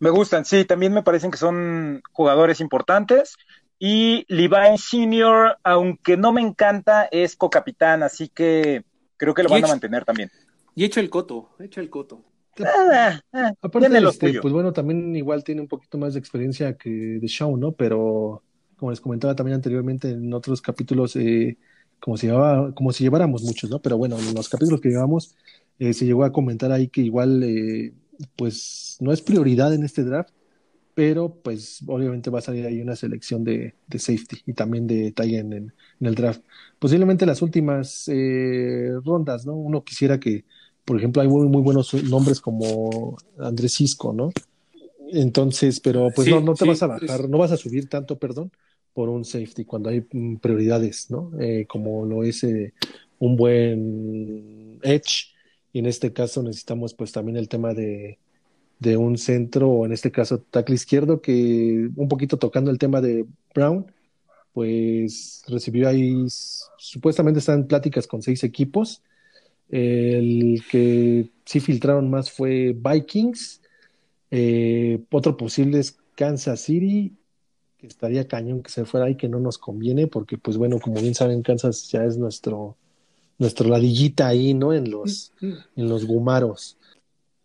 Me gustan, sí, también me parecen que son jugadores importantes. Y Levi Senior, aunque no me encanta, es co-capitán, así que creo que lo van a mantener también.
Y echa el coto, echa el coto.
Ah, ah, Aparte, de este, pues bueno, también igual tiene un poquito más de experiencia que de Shaw, ¿no? Pero como les comentaba también anteriormente en otros capítulos, eh, como si, llevaba, como si lleváramos muchos, ¿no? Pero bueno, en los capítulos que llevamos eh, se llegó a comentar ahí que igual, eh, pues no es prioridad en este draft pero pues obviamente va a salir ahí una selección de, de safety y también de Tyen en, en, el draft. Posiblemente las últimas eh, rondas, ¿no? Uno quisiera que, por ejemplo, hay muy, muy buenos nombres como Andrés Cisco, ¿no? Entonces, pero pues
Sí,
no, no te
sí,
vas a bajar,
es-
no vas a subir tanto, perdón, por un safety cuando hay mm, prioridades, ¿no? Eh, como lo es eh, un buen edge, y en este caso necesitamos pues también el tema de, de un centro, o en este caso tackle izquierdo, que un poquito tocando el tema de Brown, pues recibió ahí, supuestamente están pláticas con seis equipos. El que sí filtraron más fue Vikings. Eh, otro posible es Kansas City, que estaría cañón que se fuera ahí, que no nos conviene, porque pues bueno, como bien saben, Kansas ya es nuestro, nuestro ladillita ahí, ¿no? En los, en los gumaros.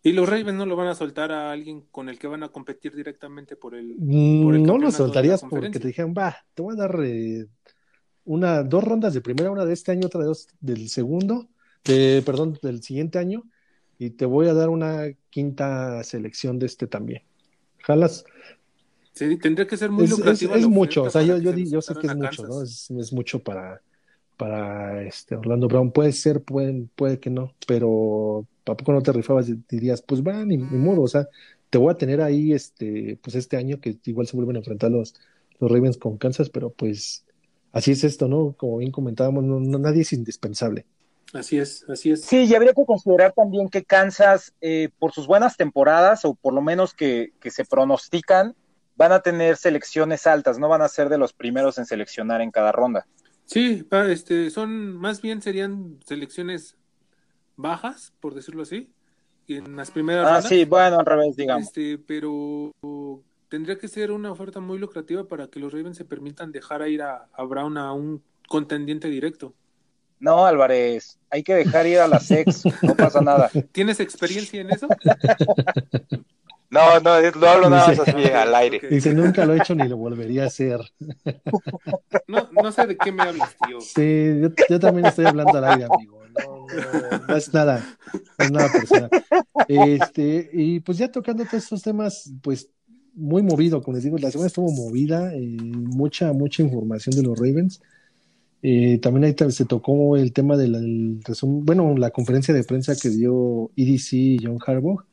Y los Ravens no lo van a soltar a alguien con el que van a competir directamente por el. por el
Mm, No lo soltarías porque te dijeran, va, te voy a dar eh, una, dos rondas de primera, una de este año, otra de dos del segundo, de, perdón, del siguiente año, y te voy a dar una quinta selección de este también. Jalas,
Sí, tendría que ser muy
es, es,
lucrativa
es mucho, o sea, yo, yo, sé que es mucho, ¿no? Es, es mucho para, para este Orlando Brown. Puede ser, puede, puede que no, pero ¿a poco no te rifabas y dirías, pues va, ni, ni modo, o sea, te voy a tener ahí este, pues este año que igual se vuelven a enfrentar los, los Ravens con Kansas, pero pues así es esto, ¿no? Como bien comentábamos, no, no- nadie es indispensable.
Así es, así es.
Sí, y habría que considerar también que Kansas, eh, por sus buenas temporadas, o por lo menos que, que se pronostican, van a tener selecciones altas, no van a ser de los primeros en seleccionar en cada ronda.
Sí, este, son, más bien serían selecciones bajas, por decirlo así, y en las primeras
Ah,
rondas.
sí, bueno, al revés, digamos.
Este, pero tendría que ser una oferta muy lucrativa para que los Ravens se permitan dejar a ir a, a Brown a un contendiente directo.
No, Álvarez, hay que dejar ir a la sex, no pasa nada.
¿Tienes experiencia en eso?
No, no, lo hablo nada más así al aire.
Dice, nunca lo he hecho ni lo volvería a hacer.
No, no sé de qué me hablas, tío.
Sí, yo, yo también estoy hablando al aire, amigo. No, no, no es nada, no es nada personal. Este, y pues ya tocando todos estos temas, pues muy movido, como les digo, la semana estuvo movida, eh, mucha, mucha información de los Ravens. Eh, también ahí se tocó el tema del resumen, bueno, la conferencia de prensa que dio EDC y John Harbaugh,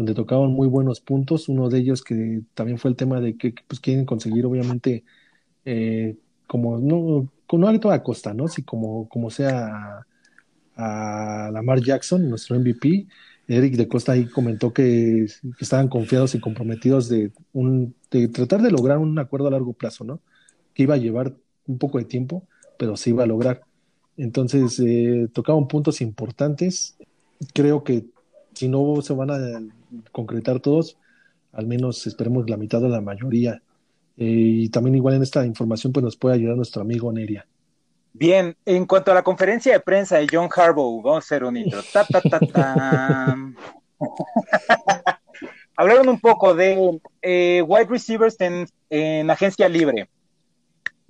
donde tocaban muy buenos puntos. Uno de ellos que también fue el tema de que pues, quieren conseguir, obviamente, eh, como no, no a toda costa, ¿no? Si como, como sea a, Lamar Jackson, nuestro MVP. Eric de Costa ahí comentó que, que estaban confiados y comprometidos de, un, de tratar de lograr un acuerdo a largo plazo, ¿no? Que iba a llevar un poco de tiempo, pero se iba a lograr. Entonces, eh, tocaban puntos importantes. Creo que si no se van a concretar todos, al menos esperemos la mitad o la mayoría. Eh, y también igual en esta información pues nos puede ayudar nuestro amigo Neria.
Bien, en cuanto a la conferencia de prensa de John Harbaugh, vamos a hacer un intro. Ta, ta, ta, ta. Hablaron un poco de eh, wide receivers en, en agencia libre.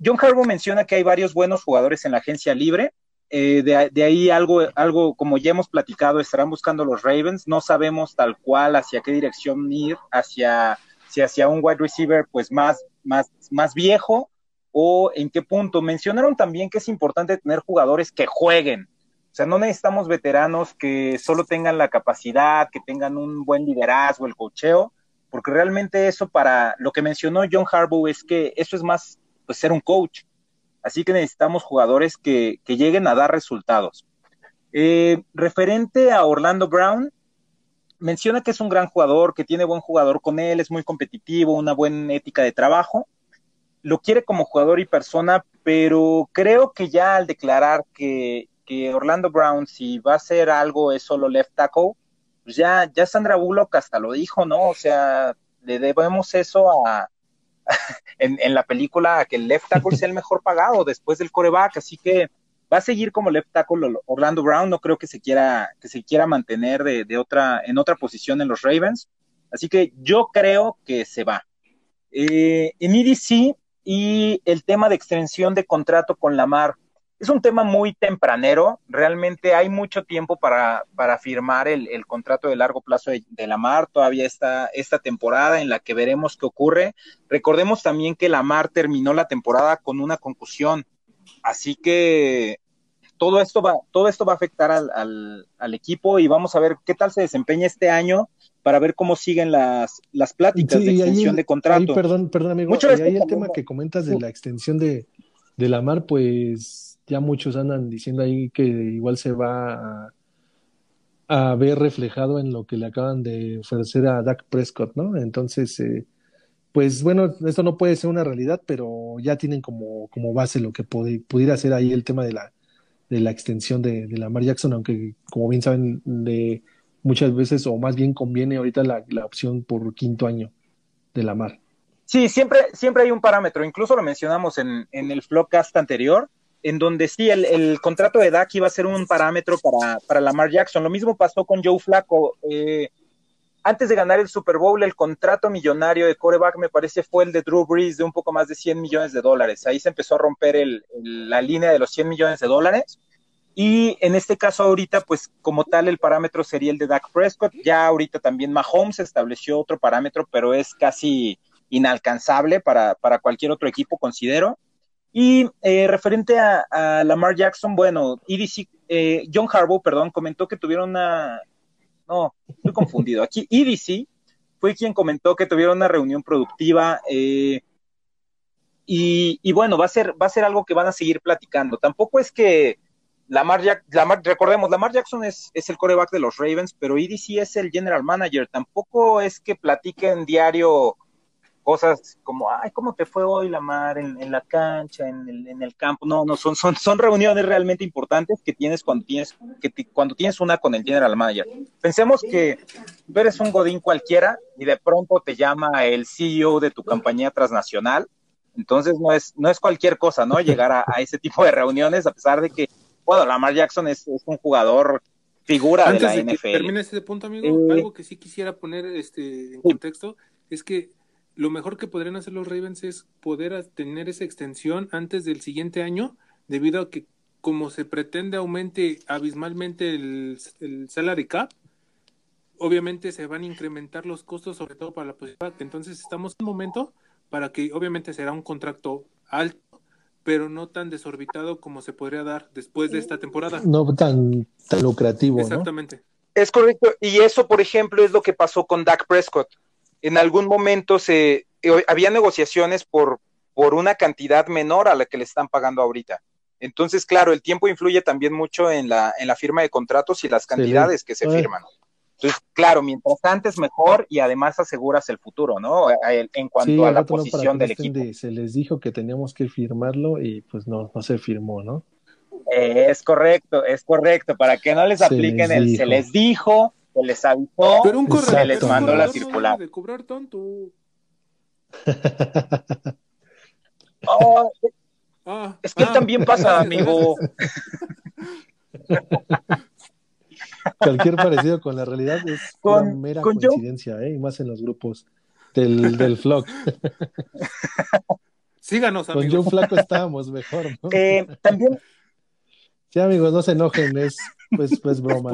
John Harbaugh menciona que hay varios buenos jugadores en la agencia libre. Eh, de, de, ahí algo, algo, como ya hemos platicado, estarán buscando los Ravens. No sabemos tal cual hacia qué dirección ir, hacia, si hacia un wide receiver pues más, más, más viejo o en qué punto. Mencionaron también que es importante tener jugadores que jueguen. O sea, no necesitamos veteranos que solo tengan la capacidad, que tengan un buen liderazgo, el cocheo, porque realmente eso para lo que mencionó John Harbaugh es que eso es más pues ser un coach. Así que necesitamos jugadores que, que lleguen a dar resultados. Eh, referente a Orlando Brown, menciona que es un gran jugador, que tiene buen jugador con él, es muy competitivo, una buena ética de trabajo. Lo quiere como jugador y persona, pero creo que ya al declarar que, que Orlando Brown, si va a hacer algo, es solo left tackle, pues ya, ya Sandra Bullock hasta lo dijo, ¿no? O sea, le debemos eso a, en, la película que el left tackle sea el mejor pagado después del coreback, así que va a seguir como left tackle Orlando Brown, no creo que se quiera, que se quiera mantener de, de otra, en otra posición en los Ravens, así que yo creo que se va. Eh, en EDC y el tema de extensión de contrato con Lamar, es un tema muy tempranero, realmente hay mucho tiempo para, para firmar el, contrato de largo plazo de, de, Lamar, todavía está esta temporada en la que veremos qué ocurre. Recordemos también que Lamar terminó la temporada con una concusión, así que todo esto va, todo esto va a afectar al, al, equipo y vamos a ver qué tal se desempeña este año para ver cómo siguen las, las pláticas de extensión de contrato.
perdón, perdón, amigo. y ahí el tema que comentas de la extensión de, de la mar, pues ya muchos andan diciendo ahí que igual se va a, ver reflejado en lo que le acaban de ofrecer a Dak Prescott, ¿no? Entonces, eh, pues bueno, esto no puede ser una realidad, pero ya tienen como, como base lo que pudiera ser ahí el tema de la de la extensión de, de Lamar Jackson, aunque como bien saben, de muchas veces, o más bien conviene ahorita la, opción por quinto año de Lamar.
Sí, siempre, siempre hay un parámetro, incluso lo mencionamos en, en el Flowcast anterior, en donde sí, el, el, contrato de Dak iba a ser un parámetro para, para Lamar Jackson. Lo mismo pasó con Joe Flacco. Eh, antes de ganar el Super Bowl, el contrato millonario de coreback me parece fue el de Drew Brees de un poco más de 100 millones de dólares. Ahí se empezó a romper el, la línea de los 100 millones de dólares. Y en este caso ahorita, pues como tal, el parámetro sería el de Dak Prescott. Ya ahorita también Mahomes estableció otro parámetro, pero es casi inalcanzable para, para cualquier otro equipo, considero. Y eh, referente a, Lamar Jackson, bueno, EDC, eh, John Harbaugh, perdón, comentó que tuvieron una, no, estoy confundido. Aquí EDC fue quien comentó que tuvieron una reunión productiva eh, y, bueno, va a ser va a ser algo que van a seguir platicando. Tampoco es que Lamar, Lamar recordemos, Lamar Jackson es, es el coreback de los Ravens, pero EDC es el general manager. Tampoco es que platiquen diario cosas como, ay, ¿cómo te fue hoy la mar en, la cancha, en el, en el, campo? No, no, son, son, son reuniones realmente importantes que tienes cuando tienes, que cuando tienes una con el general manager. Pensemos que tú eres un godín cualquiera y de pronto te llama el CEO de tu compañía transnacional, entonces no es, no es cualquier cosa, ¿no? Llegar a, ese tipo de reuniones, a pesar de que, bueno, Lamar Jackson es, es un jugador figura de la de NFL.
termine ese punto, amigo, eh, algo que sí quisiera poner este, en contexto es que lo mejor que podrían hacer los Ravens es poder tener esa extensión antes del siguiente año, debido a que como se pretende aumente abismalmente el, salary cap, obviamente se van a incrementar los costos, sobre todo para la posibilidad. Entonces estamos en un momento para que obviamente será un contrato alto, pero no tan desorbitado como se podría dar después de esta temporada.
No tan, tan lucrativo.
Exactamente.
Es correcto. Y eso, por ejemplo, es lo que pasó con Dak Prescott en algún momento se eh, había negociaciones por, por una cantidad menor a la que le están pagando ahorita. Entonces, claro, el tiempo influye también mucho en la, en la firma de contratos y las cantidades que se firman. Entonces, claro, mientras antes mejor y además aseguras el futuro, ¿no? En cuanto a la posición del equipo.
se les dijo que teníamos que firmarlo y pues no, no se firmó, ¿no?
es correcto, es correcto, para que no les apliquen el se les dijo, se les avisó, pero un se les mandó la circular. De cobrar tanto. oh, ah, es que ah, también pasa, amigo.
Cualquier parecido con la realidad es con, una mera coincidencia, ¿eh? y más en los grupos del, del vlog.
Síganos, amigos.
Con John Flaco estábamos mejor, ¿no?
Eh, también.
Sí, amigos, no se enojen, es pues, pues broma.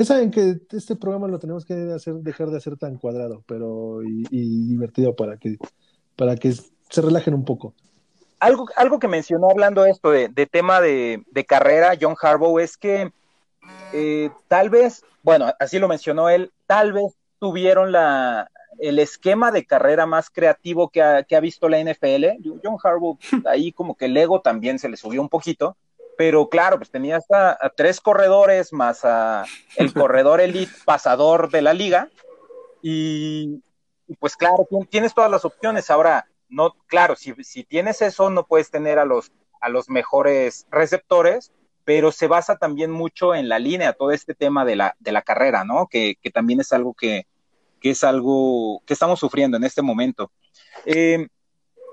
saben, que, que este programa lo tenemos que hacer, dejar de hacer tan cuadrado, pero y, divertido para que, para que se relajen un poco.
Algo, algo que mencionó hablando esto de, tema de, carrera, John Harbaugh, es que eh, tal vez, bueno, así lo mencionó él, tal vez tuvieron la, el esquema de carrera más creativo que ha, que ha visto la NFL. John Harbaugh, ahí como que el ego también se le subió un poquito pero claro, pues tenías a, tres corredores más a el corredor elite pasador de la liga y, pues claro, tienes todas las opciones. Ahora, no, claro, si, si, tienes eso, no puedes tener a los, a los mejores receptores, pero se basa también mucho en la línea, todo este tema de la, de la carrera, ¿no? Que, que también es algo que, que, es algo que estamos sufriendo en este momento. Eh,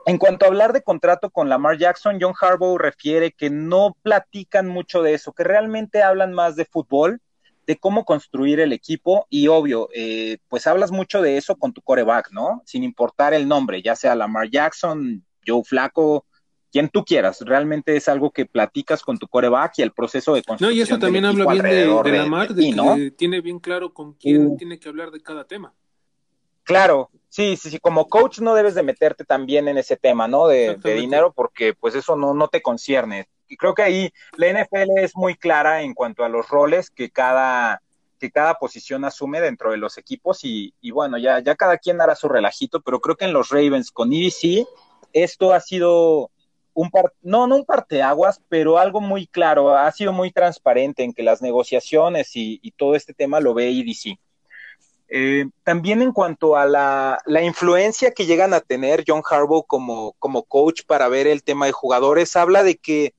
en cuanto a hablar de contrato con Lamar Jackson, John Harbaugh refiere que no platican mucho de eso, que realmente hablan más de fútbol, de cómo construir el equipo y obvio, eh, pues hablas mucho de eso con tu coreback, ¿no? Sin importar el nombre, ya sea Lamar Jackson, Joe Flaco, quien tú quieras. Realmente es algo que platicas con tu coreback y el proceso de construcción.
No, y eso también habla bien de, de Lamar, de, que tiene bien claro con quién uh. tiene que hablar de cada tema.
Claro, sí, sí, sí, como coach no debes de meterte también en ese tema, ¿no? De, de, dinero, porque pues eso no, no te concierne. Y creo que ahí la NFL es muy clara en cuanto a los roles que cada, que cada posición asume dentro de los equipos y, y bueno, ya, ya cada quien hará su relajito, pero creo que en los Ravens con EDC esto ha sido un par, no, no un parteaguas, pero algo muy claro, ha sido muy transparente en que las negociaciones y, todo este tema lo ve IDC. Eh, también en cuanto a la, influencia que llegan a tener John Harbaugh como, como coach para ver el tema de jugadores, habla de que,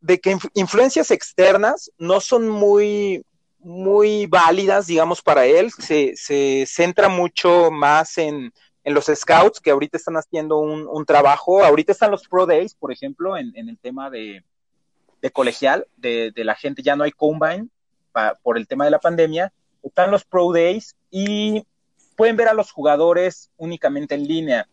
de, que influencias externas no son muy, muy válidas, digamos, para él. Se, se centra mucho más en, en los scouts que ahorita están haciendo un, trabajo, ahorita están los Pro Days, por ejemplo, en, el tema de, colegial, de, la gente, ya no hay combine por el tema de la pandemia, están los Pro Days y pueden ver a los jugadores únicamente en línea.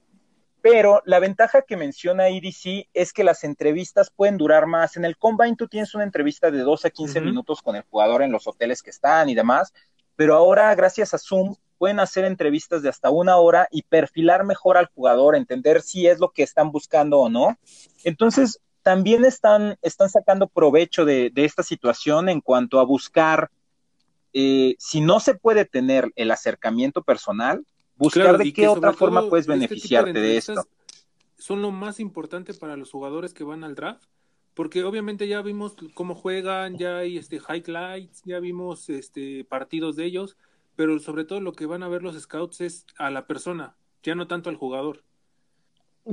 Pero la ventaja que menciona EDC es que las entrevistas pueden durar más. En el Combine tú tienes una entrevista de 12 a 15 minutos con el jugador en los hoteles que están y demás, pero ahora gracias a Zoom pueden hacer entrevistas de hasta una hora y perfilar mejor al jugador, entender si es lo que están buscando o no. Entonces, también están, están sacando provecho de, esta situación en cuanto a buscar, eh, si no se puede tener el acercamiento personal, buscar de qué otra forma puedes este beneficiarte de, esto.
Son lo más importante para los jugadores que van al draft, porque obviamente ya vimos cómo juegan, ya hay este highlights, ya vimos este partidos de ellos, pero sobre todo lo que van a ver los scouts es a la persona, ya no tanto al jugador.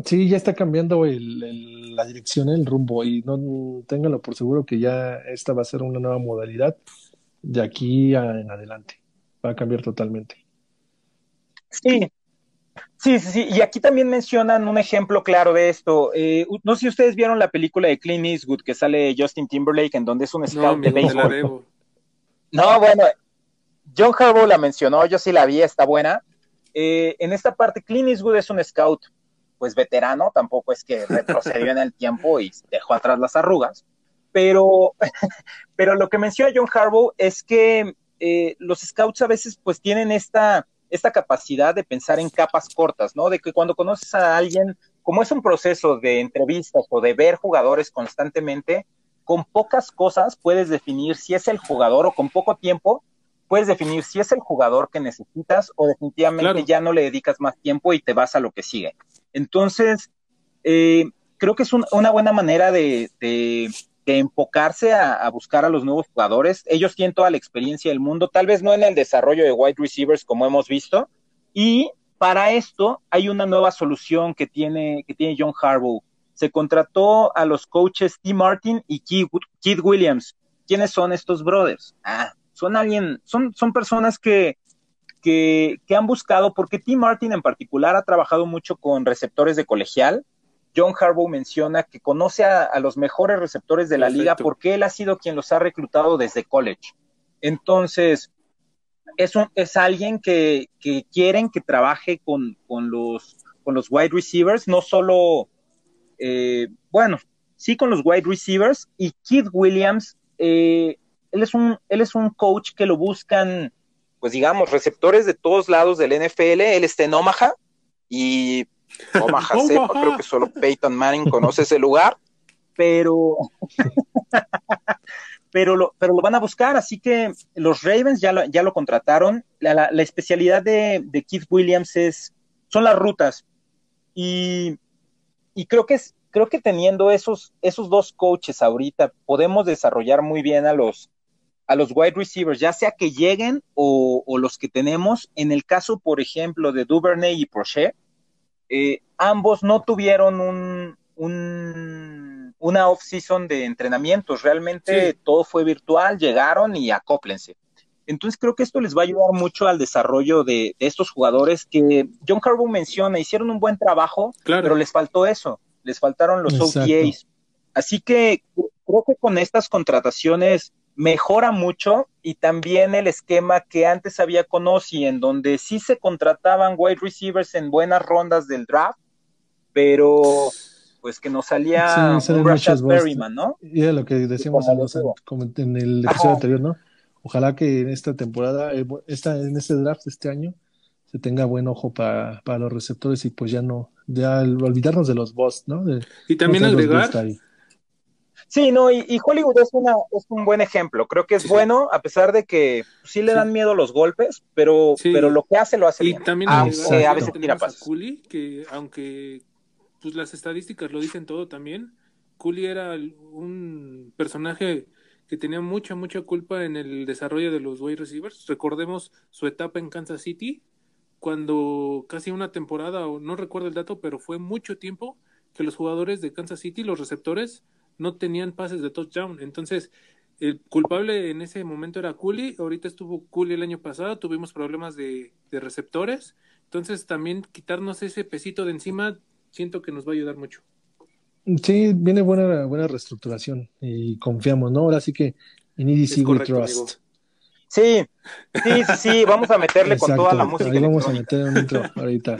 Sí, ya está cambiando el, la dirección, el rumbo, y no ténganlo por seguro que ya esta va a ser una nueva modalidad de aquí en adelante. Va a cambiar totalmente.
Sí, Sí, sí, sí, y aquí también mencionan un ejemplo claro de esto. Eh, no sé si ustedes vieron la película de Clint Eastwood que sale Justin Timberlake, en donde es un scout de béisbol. No, bueno, John Harbaugh la mencionó, yo sí la vi, está buena. Eh, en esta parte, Clint Eastwood es un scout, pues veterano, tampoco es que retrocedió en el tiempo y dejó atrás las arrugas, pero, pero lo que menciona John Harbaugh es que eh, los scouts a veces pues tienen esta, esta capacidad de pensar en capas cortas, ¿no? De que cuando conoces a alguien, como es un proceso de entrevistas o de ver jugadores constantemente, con pocas cosas puedes definir si es el jugador o con poco tiempo puedes definir si es el jugador que necesitas o definitivamente ya no le dedicas más tiempo y te vas a lo que sigue. Entonces, eh, creo que es una buena manera de, enfocarse a, buscar a los nuevos jugadores. Ellos tienen toda la experiencia del mundo, tal vez no en el desarrollo de wide receivers como hemos visto. Y para esto hay una nueva solución que tiene, que tiene John Harbaugh. Se contrató a los coaches T. Martin y Keith Williams. ¿Quiénes son estos brothers? Ah, son alguien, son, son personas que, que, han buscado, porque Tim Martin en particular ha trabajado mucho con receptores de colegial. John Harbaugh menciona que conoce a, los mejores receptores de la liga porque él ha sido quien los ha reclutado desde college. Entonces, es, es alguien que, que, quieren que trabaje con, con, los, con los wide receivers, no solo, eh, bueno, sí con los wide receivers, y Keith Williams eh, él es un, él es un coach que lo buscan, pues digamos, receptores de todos lados del NFL. Él está en Omaha y Omaha, sepa, creo que solo Peyton Manning conoce ese lugar, pero, pero, lo, pero lo van a buscar, así que los Ravens ya lo, ya lo contrataron. La, especialidad de, Keith Williams es, son las rutas y, y creo que es, creo que teniendo esos, esos dos coaches ahorita podemos desarrollar muy bien a los, a los wide receivers, ya sea que lleguen o, los que tenemos. En el caso, por ejemplo, de Duvernay y Prochet, eh, ambos no tuvieron un, una off-season de entrenamientos. Realmente todo fue virtual, llegaron y acóplense. Entonces creo que esto les va a ayudar mucho al desarrollo de, estos jugadores que John Carbo menciona, hicieron un buen trabajo, pero les faltó eso, les faltaron los OTAs. Así que creo que con estas contrataciones mejora mucho y también el esquema que antes había con en donde sí se contrataban wide receivers en buenas rondas del draft, pero pues que nos salía un Rashad Perryman, ¿no?
Y era lo que decíamos en, el episodio anterior, ¿no? Ojalá que en esta temporada, eh, esta, en este draft de este año, se tenga buen ojo para, para los receptores y pues ya no, ya olvidarnos de los boss, ¿no?
y también agregar
Sí, no, y, Hollywood es, una, es un buen ejemplo. Creo que es bueno, a pesar de que sí le dan miedo los golpes, pero, pero lo que hace lo hace
y
bien.
También a veces tira pases. Cooley, que aunque pues las estadísticas lo dicen todo también, Cooley era un personaje que tenía mucha, mucha culpa en el desarrollo de los wide receivers. Recordemos su etapa en Kansas City, cuando casi una temporada, o no recuerdo el dato, pero fue mucho tiempo que los jugadores de Kansas City, los receptores, no tenían pases de touchdown. Entonces, el culpable en ese momento era Cooley. Ahorita estuvo Cooley el año pasado. Tuvimos problemas de, de, receptores. Entonces, también quitarnos ese pesito de encima, siento que nos va a ayudar mucho.
Sí, viene buena, buena reestructuración y confiamos, ¿no? Ahora sí que en EDC we trust.
Sí, sí, sí, vamos a meterle con toda la música.
Ahí vamos a meter un intro ahorita.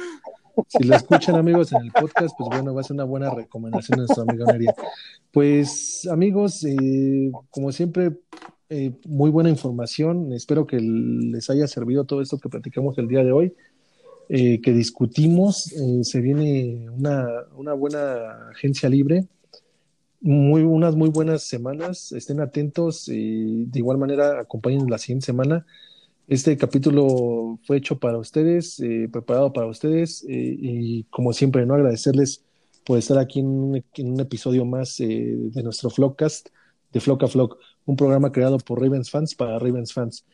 Si lo escuchan amigos en el podcast, pues bueno, va a ser una buena recomendación de nuestra amiga Neria. Pues amigos, eh, como siempre, eh, muy buena información. Espero que les haya servido todo esto que platicamos el día de hoy, eh, que discutimos. se viene una, una buena agencia libre muy, unas muy buenas semanas. Estén atentos y de igual manera acompañen la siguiente semana. Este capítulo fue hecho para ustedes, preparado para ustedes y como siempre, no agradecerles por estar aquí en un, episodio más eh, de nuestro Flockcast, de Flock a Flock, un programa creado por Ravens fans para Ravens fans.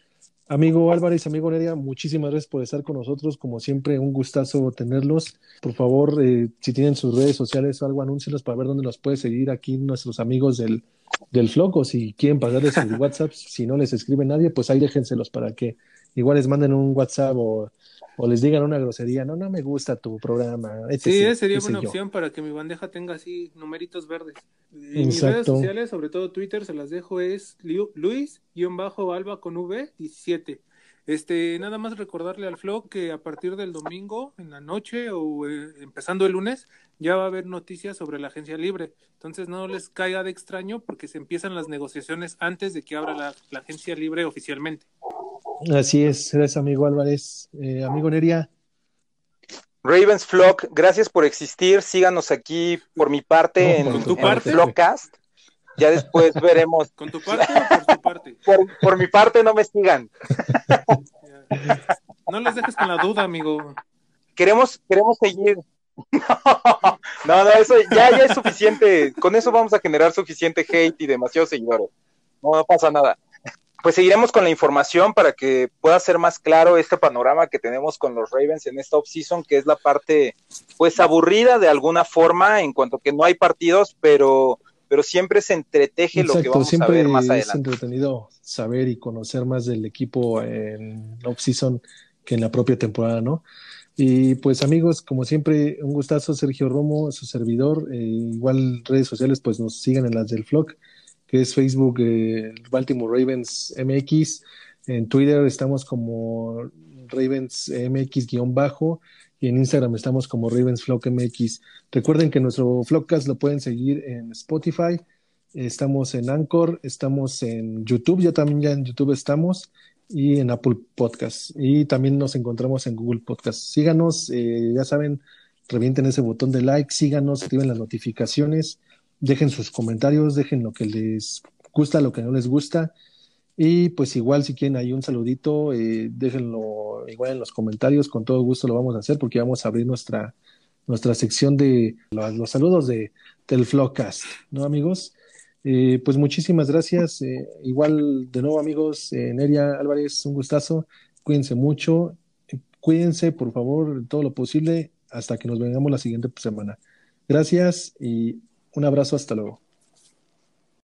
Amigo Álvarez, amigo Neria, muchísimas gracias por estar con nosotros. Como siempre, un gustazo tenerlos. Por favor, si tienen sus redes sociales o algo, anúncielos para ver dónde los puede seguir aquí nuestros amigos del, del Floco, si quieren pasarles sus WhatsApp, si no les escribe nadie, pues ahí déjenselos para que igual les manden un WhatsApp o, les digan una grosería, no, no me gusta tu programa.
sí, sería buena opción para que mi bandeja tenga así numeritos verdes. En mis redes sociales, sobre todo Twitter, se las dejo, es Luis-Alba con V 17. Este, nada más recordarle al Flow que a partir del domingo en la noche o eh, empezando el lunes ya va a haber noticias sobre la agencia libre. Entonces no les caiga de extraño porque se empiezan las negociaciones antes de que abra la, agencia libre oficialmente.
Así es, gracias amigo Álvarez. Eh, amigo Neria.
Ravens Flock, gracias por existir. Síganos aquí por mi parte en, tu parte? Flockcast. Ya después veremos.
¿Con tu parte o por tu parte?
Por, mi parte no me sigan.
No les dejes con la duda, amigo.
Queremos, queremos seguir. No, no, eso ya, ya es suficiente. Con eso vamos a generar suficiente hate y demasiados seguidores. No, no pasa nada. Pues seguiremos con la información para que pueda ser más claro este panorama que tenemos con los Ravens en esta offseason, que es la parte, pues, aburrida de alguna forma, en cuanto que no hay partidos, pero pero siempre se entreteje lo que vamos a ver más adelante. Es
entretenido saber y conocer más del equipo en off-season que en la propia temporada, ¿no? Y pues amigos, como siempre, un gustazo, Sergio Romo, su servidor. Eh, igual redes sociales, pues nos sigan en las del Flock, que es Facebook eh, Baltimore Ravens MX. En Twitter estamos como Ravens MX-bajo y en Instagram estamos como Ravensflock MX. Recuerden que nuestro Flockcast lo pueden seguir en Spotify, estamos en Anchor, estamos en YouTube, ya también ya en YouTube estamos, y en Apple Podcast. Y también nos encontramos en Google Podcast. Síganos, eh, ya saben, revienten ese botón de like, síganos, activen las notificaciones, dejen sus comentarios, dejen lo que les gusta, lo que no les gusta. Y pues igual si quieren ahí un saludito, eh, déjenlo igual en los comentarios, con todo gusto lo vamos a hacer porque vamos a abrir nuestra, nuestra sección de los, saludos de, del Flowcast, ¿no amigos? Eh, pues muchísimas gracias. Eh, igual de nuevo amigos, Neria Álvarez, un gustazo. Cuídense mucho, cuídense por favor todo lo posible hasta que nos vengamos la siguiente semana. Gracias y un abrazo, hasta luego.